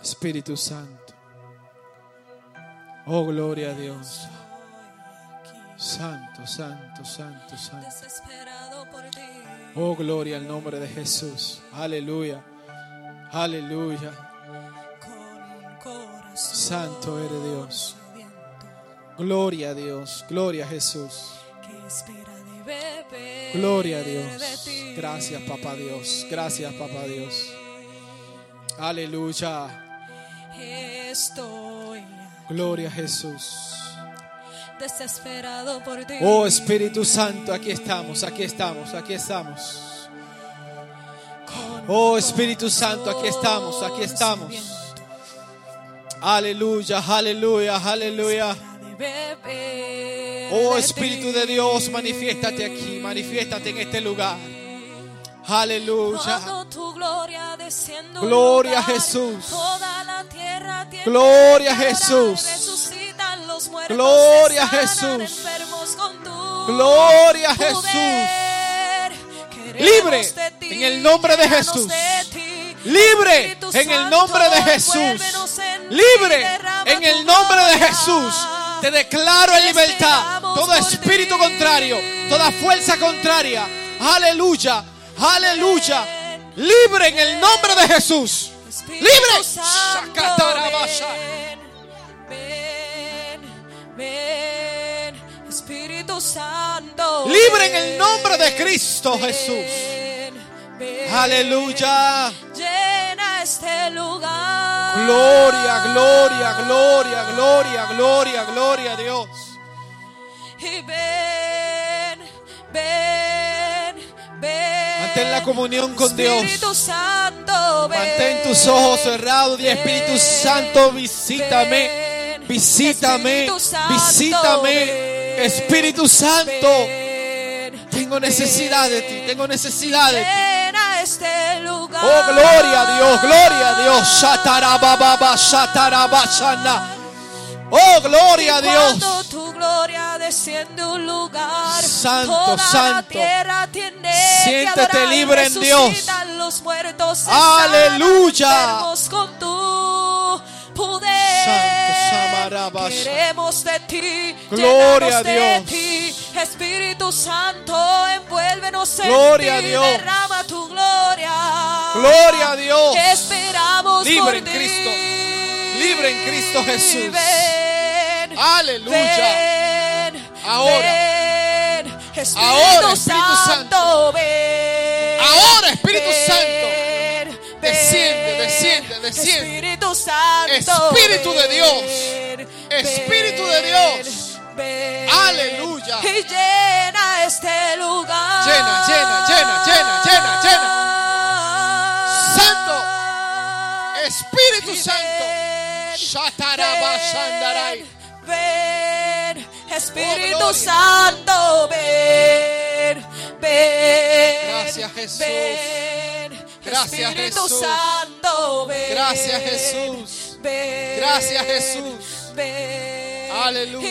Espíritu Santo. Oh gloria a Dios. Santo, santo, santo, santo. Oh, gloria al nombre de Jesús. Aleluya. Aleluya. Santo eres Dios. Gloria a Dios. Gloria a Jesús. Gloria a Dios. Gracias, papá Dios. Gracias, papá Dios. Aleluya. Estoy Gloria a Jesús. desesperado por ti. Oh Espíritu Santo, aquí estamos, aquí estamos, aquí estamos. Oh Espíritu Santo, aquí estamos, aquí estamos. Aleluya, aleluya, aleluya. Oh Espíritu de Dios, manifiéstate aquí, manifiéstate en este lugar. Aleluya. Gloria a Jesús. Toda la tierra tiene Gloria a Jesús. Gloria a Jesús. Gloria a Jesús. Libre en el nombre de Jesús. Libre en el nombre de Jesús. Libre en el nombre de. Jesús. Te declaro en libertad todo espíritu contrario, toda fuerza contraria. Aleluya, aleluya. Libre en el nombre de Jesús. Libre. Ven, ven, Espíritu Santo. Libre en el nombre de Cristo Jesús. Aleluya. Llena este lugar. Gloria, gloria, gloria, gloria, gloria, gloria a Dios. Y ven, ven, ven. Mantén la comunión con Espíritu Dios. Santo, Mantén tus ojos cerrados y Espíritu Santo, visítame, ven, visítame, Santo, visítame. Espíritu Santo, tengo necesidad de ti, tengo necesidad de ti. Este lugar. Oh, gloria a Dios, gloria a Dios. Shatarababa, shatarabashana. Oh, gloria a Dios. Cuando tu gloria desciende un lugar, Santo, toda la santo. tierra tiene Siéntete que libre en Dios. los muertos, Aleluya. con tu poder. Santo. Queremos de ti, Gloria a Dios. Espíritu Santo, envuélvenos en Gloria a ti, Dios. derrama tu gloria. Gloria a Dios. Esperamos Libre por en ti. Cristo. Libre en Cristo Jesús. Ven, Aleluya. ven, Ahora. ven, Espíritu, Ahora, Espíritu Santo, ven. Ahora, Espíritu Santo. Desciende, desciende, desciende. Espíritu Santo. Espíritu de Dios. Espíritu de Dios. Ven. Aleluya. Y llena este lugar. Llena, llena, llena, llena, llena, llena. Santo. Espíritu Santo. Shatarabashandarai. Ven, Espíritu Oh. Santo, ven, ven. Gracias, Jesús. Ven, Gracias, Espíritu Jesús. Santo, ven. Gracias, Jesús. Ven, Gracias, Jesús. Ven, Aleluya.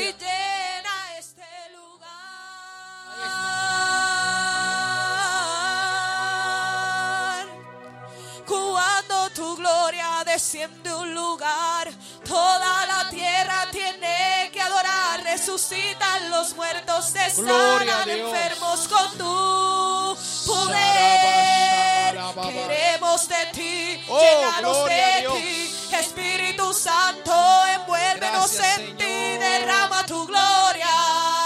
Cuando tu gloria desciende un lugar, toda la tierra tiene que adorar. Resucitan los muertos, se sanan enfermos con tu poder. Queremos de ti, Oh, de ti. Espíritu Santo, envuélvenos Gracias, en ti, derrama tu gloria.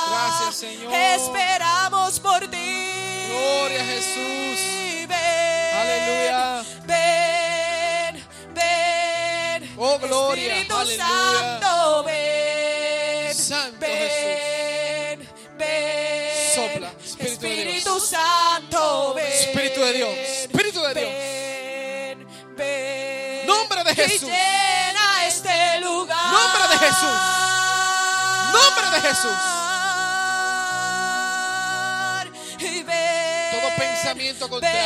Gracias, Señor. Esperamos por ti. Gloria a Jesús. Ven, Aleluya. Gloria. Espíritu Aleluya. Santo, ven. Santo ven, ven. Sopla, Espíritu de Espíritu Dios. Santo, ven. Espíritu de Dios, Espíritu de Dios. Ven, ven. Nombre de Y Jesús. llena este lugar. Nombre de Jesús. Nombre de Jesús. Y ven, Todo pensamiento contrario.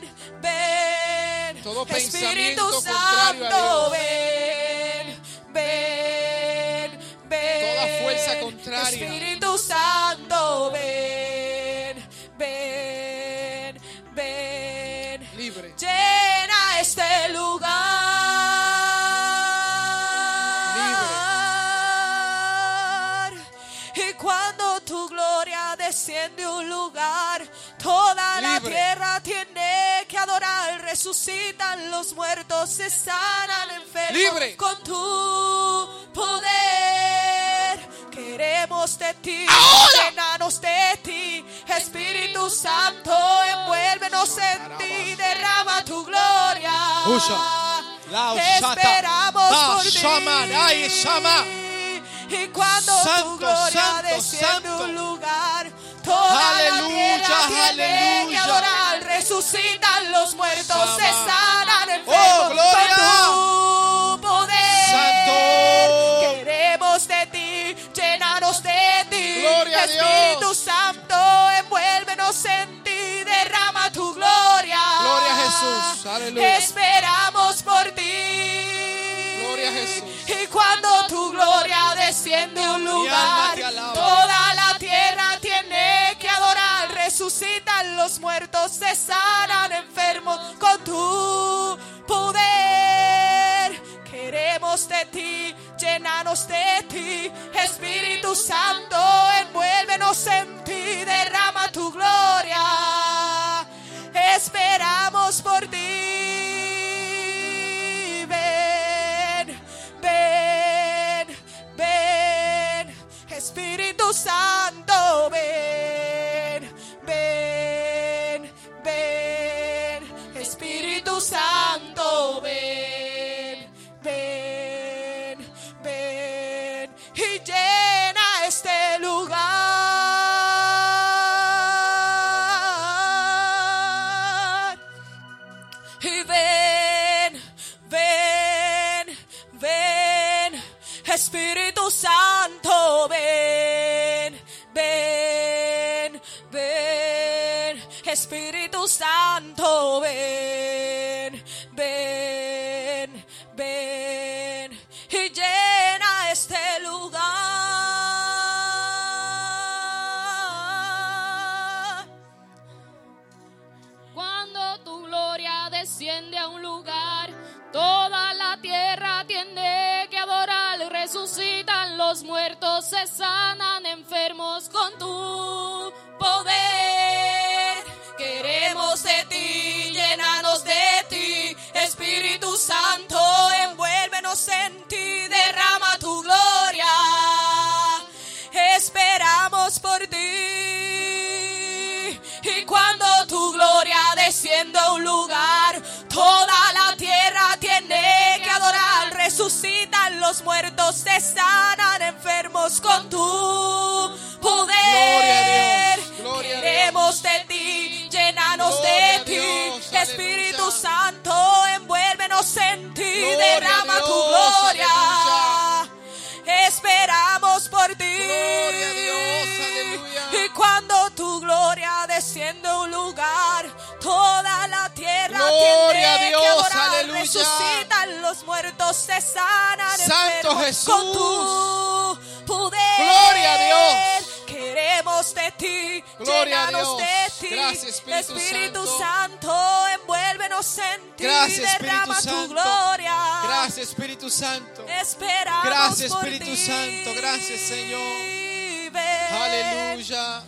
Ven, ven. Todo Espíritu pensamiento contrario a Santo, Dios. ven, contraria. Espíritu Santo, ven, ven, ven. Libre. Llena este lugar. Y cuando tu gloria desciende un lugar, toda la tierra tiene que adorar. Resucitan los muertos, se sanan enfermos Libre. con tu De ti, Ahora. llenanos de ti, Espíritu Santo, envuélvenos en ti, derrama tu gloria. Esperamos por ti. Y cuando Santo, tu gloria santo, desciende santo. un lugar, toda Aleluya, la tierra tiene que adorar. Resucitan los muertos, Shama. se sanan enfermos Oh, gloria. con tu Gloria a Espíritu. Santo, envuélvenos en ti, derrama tu gloria. Gloria a Jesús. Aleluya. Esperamos por ti. Gloria a Jesús. Y cuando tu gloria desciende a un lugar, toda la tierra tiene que adorar. Resucitan los muertos, se sanan enfermos con tu poder. Queremos de ti, llenanos de ti, Espíritu Santo, envuélvenos en ti, derrama tu gloria. Esperamos por ti. Ven, ven, ven, Espíritu Santo, ven, Espíritu Santo, ven, ven, ven. Espíritu Santo, ven, ven, ven. Y llena este lugar. Los muertos, se sanan enfermos con tu poder. Queremos de ti, llénanos de ti, Espíritu Santo, envuélvenos en ti, derrama tu gloria. Esperamos por ti. Y cuando tu gloria desciende a un lugar, toda resucitan los muertos, se sanan enfermos con tu poder. Gloria a Dios, gloria a Dios. Queremos de ti, llénanos Gloria de ti, Dios, Espíritu aleluya. Santo, envuélvenos en ti, derrama tu gloria. aleluya. Esperamos por ti. Gloria a Dios, gloria desciende a un lugar, toda la tierra Gloria a tiene Dios, que adorar. aleluya. Resucitan los muertos, se sanan Santo enfermos Jesús. con tu poder. Gloria a Dios. Queremos de ti, Gloria a llénanos Dios. de ti. Gracias, Espíritu Santo. Santo, envuélvenos en ti, Gracias, Espíritu derrama tu Santo. gloria. Gracias, Espíritu Santo. Esperamos Gracias, por Espíritu ti. Santo. Gracias, Señor. Aleluya.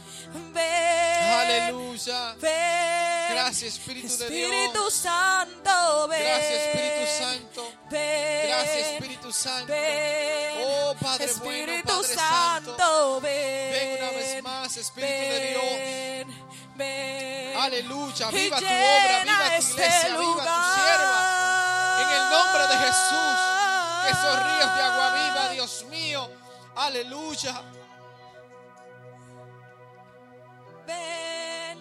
Ven, Aleluya. Ven, Gracias, Espíritu de Espíritu Dios. Santo, ven. Gracias, Espíritu Santo. Ven, Gracias, Espíritu Santo. Ven, Oh, Padre bueno, Espíritu Padre Santo, Santo. ven. Ven una vez más, Espíritu de Dios. Ven. Aleluya. Viva tu obra, viva tu este iglesia, viva tu sierva. En el nombre de Jesús. Esos ríos de agua viva, Dios mío. Aleluya. Ven,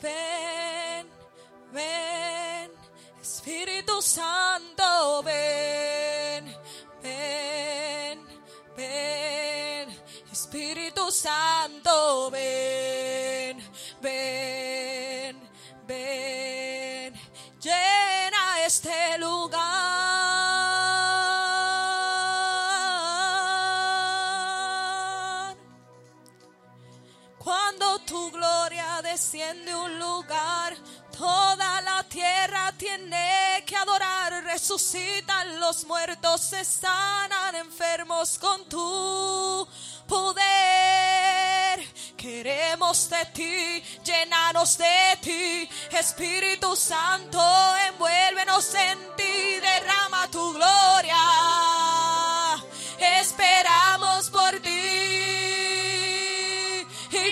ven, ven, Espíritu Santo, ven, ven, ven, Espíritu Santo, ven, ven, a un lugar, toda la tierra tiene que adorar. Resucitan los muertos, se sanan enfermos con tu poder. Queremos de ti, llenanos de ti, Espíritu Santo, envuélvenos en ti, derrama tu gloria. Esperamos por ti.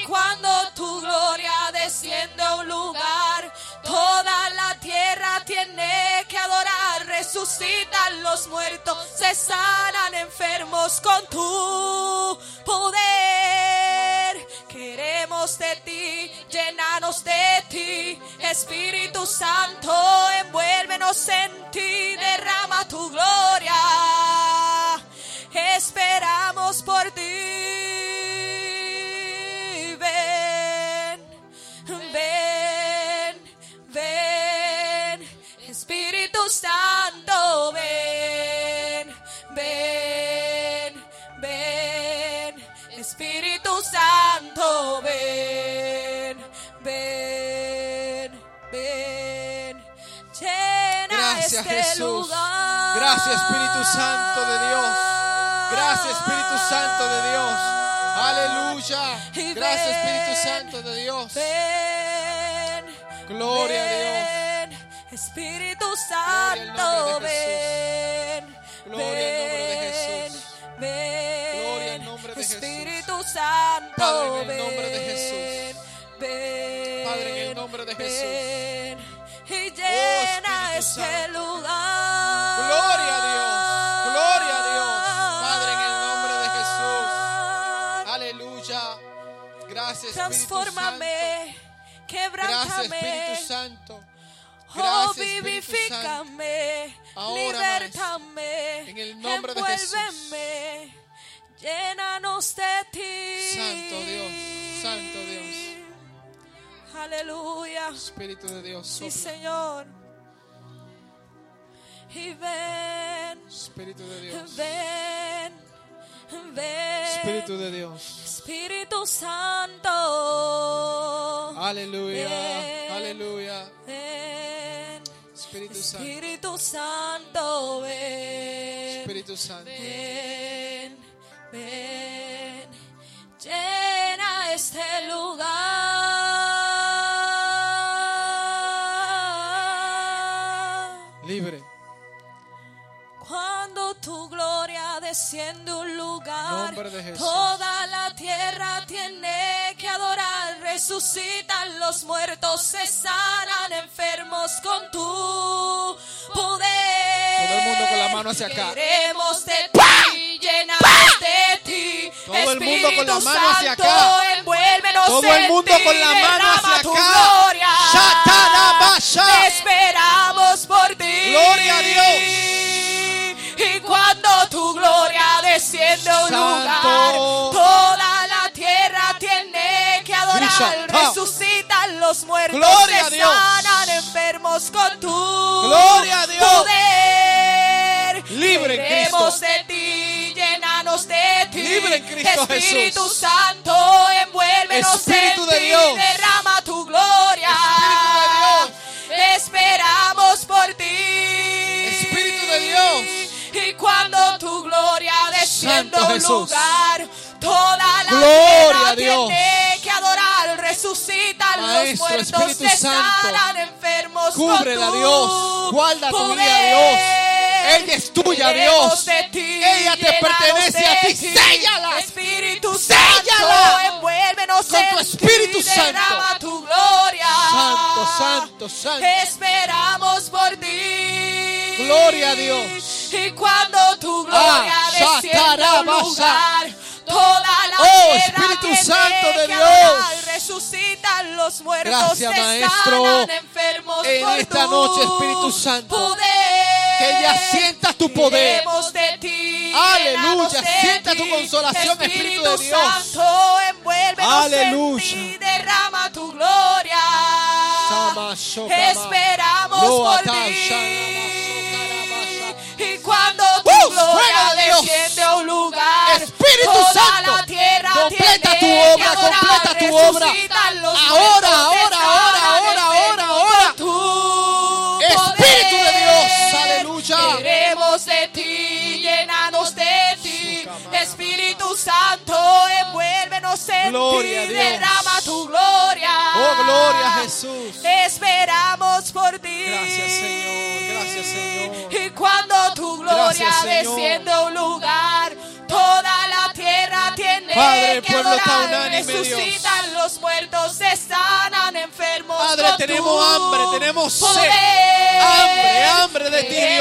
Cuando tu gloria desciende a un lugar, toda la tierra tiene que adorar. Resucitan los muertos, se sanan enfermos con tu poder. Queremos de ti, llenanos de ti, Espíritu Santo, envuélvenos en ti, derrama tu gloria. Esperamos por ti. Santo, ven, ven, ven, Espíritu Santo, ven, ven, ven, llena Gracias, este Jesús. lugar. Gracias, Espíritu Santo de Dios. Gracias, Espíritu Santo de Dios. Aleluya. Gracias, Espíritu Santo de Dios. Ven, Gloria a Dios. Espíritu Santo, ven. Gloria al nombre de Jesús. Ven. Espíritu Santo, Padre, en el ven. nombre de Jesús. Ven, Padre, en el nombre de Jesús. ven, y llena Espíritu este Santo. lugar. Gloria a Dios. Gloria a Dios. Padre, en el nombre de Jesús. Aleluya. Gracias, Espíritu Santo. Transfórmame, Gracias. Espíritu Santo. Oh, Gracias, Santo. vivifícame, libertame, en el nombre de Jesús. envuélveme Llénanos de ti. Santo Dios, Santo Dios. Aleluya. Espíritu de Dios, Sí, sopla. Señor. Y ven, Espíritu de Dios. ven, ven. Espíritu de Dios. Espíritu Santo. Aleluya, Ven. aleluya. Espíritu Santo, Espíritu Santo, ven. Espíritu Santo. Ven, ven, llena este lugar. Libre. Cuando tu gloria desciende un lugar, toda la tierra tiene que adorar, resucitan los muertos, se sanan enfermos con tu poder. Todo el mundo con la mano hacia acá. Queremos de ti, de ti. Todo el mundo con la mano hacia acá. Todo el mundo con la mano hacia tu acá. Shatarabasha. Esperamos por ti. Gloria a Dios. Y cuando tu gloria desciende a un lugar, toda Resucitan los muertos, Gloria a Dios. sanan enfermos con tu Gloria a Dios. poder. Libre en Cristo. de ti, llénanos de ti. Libre en Cristo Espíritu Jesús. Santo, envuélvenos Espíritu en de ti, Dios. derrama tu gloria. Espíritu de Esperamos por ti. Espíritu de Dios. Y cuando tu gloria descienda a un Jesús. lugar, toda la Gloria tierra a Dios. tiene resucitan los muertos, sanan enfermos Cúbrela, Dios. Guarda tu vida, Dios. Ella es tuya, Dios. ti, Ella te pertenece a ti. ti. Séllala. Espíritu Séllala. Santo, envuélvenos Con tu Espíritu ti, Santo. tu gloria. Santo, santo, santo. Esperamos por ti. Gloria a Dios. Y cuando tu gloria Ah, descienda a un lugar, toda Espíritu Santo de Dios. Resucitan los muertos, Gracias, se Maestro. sanan enfermos En por esta tu noche, Espíritu Santo, poder. que ella sienta tu poder. De ti, Aleluya, de sienta tu ti. consolación, Espíritu de Dios. Santo, Aleluya. en ti, derrama tu gloria. Esperamos por ti. Y cuando tu ¡Uh! gloria ¡Fuego de Dios! Tu obra. Ahora, ahora, ahora, ahora, ahora, ahora. tu Espíritu de Dios, aleluya. Queremos de ti, llénanos de ti, Espíritu Santo, envuélvenos en Gloria ti, derrama tu gloria. Oh, gloria a Jesús. Esperamos por ti. Gracias, Señor. Gracias, Señor. Y cuando tu gloria Gracias, desciende a un lugar, toda tiene Padre, el que pueblo está unánime, Dios. Resucitan los muertos, se sanan enfermos. Padre, tenemos hambre, tenemos sed. Hambre, hambre de ti,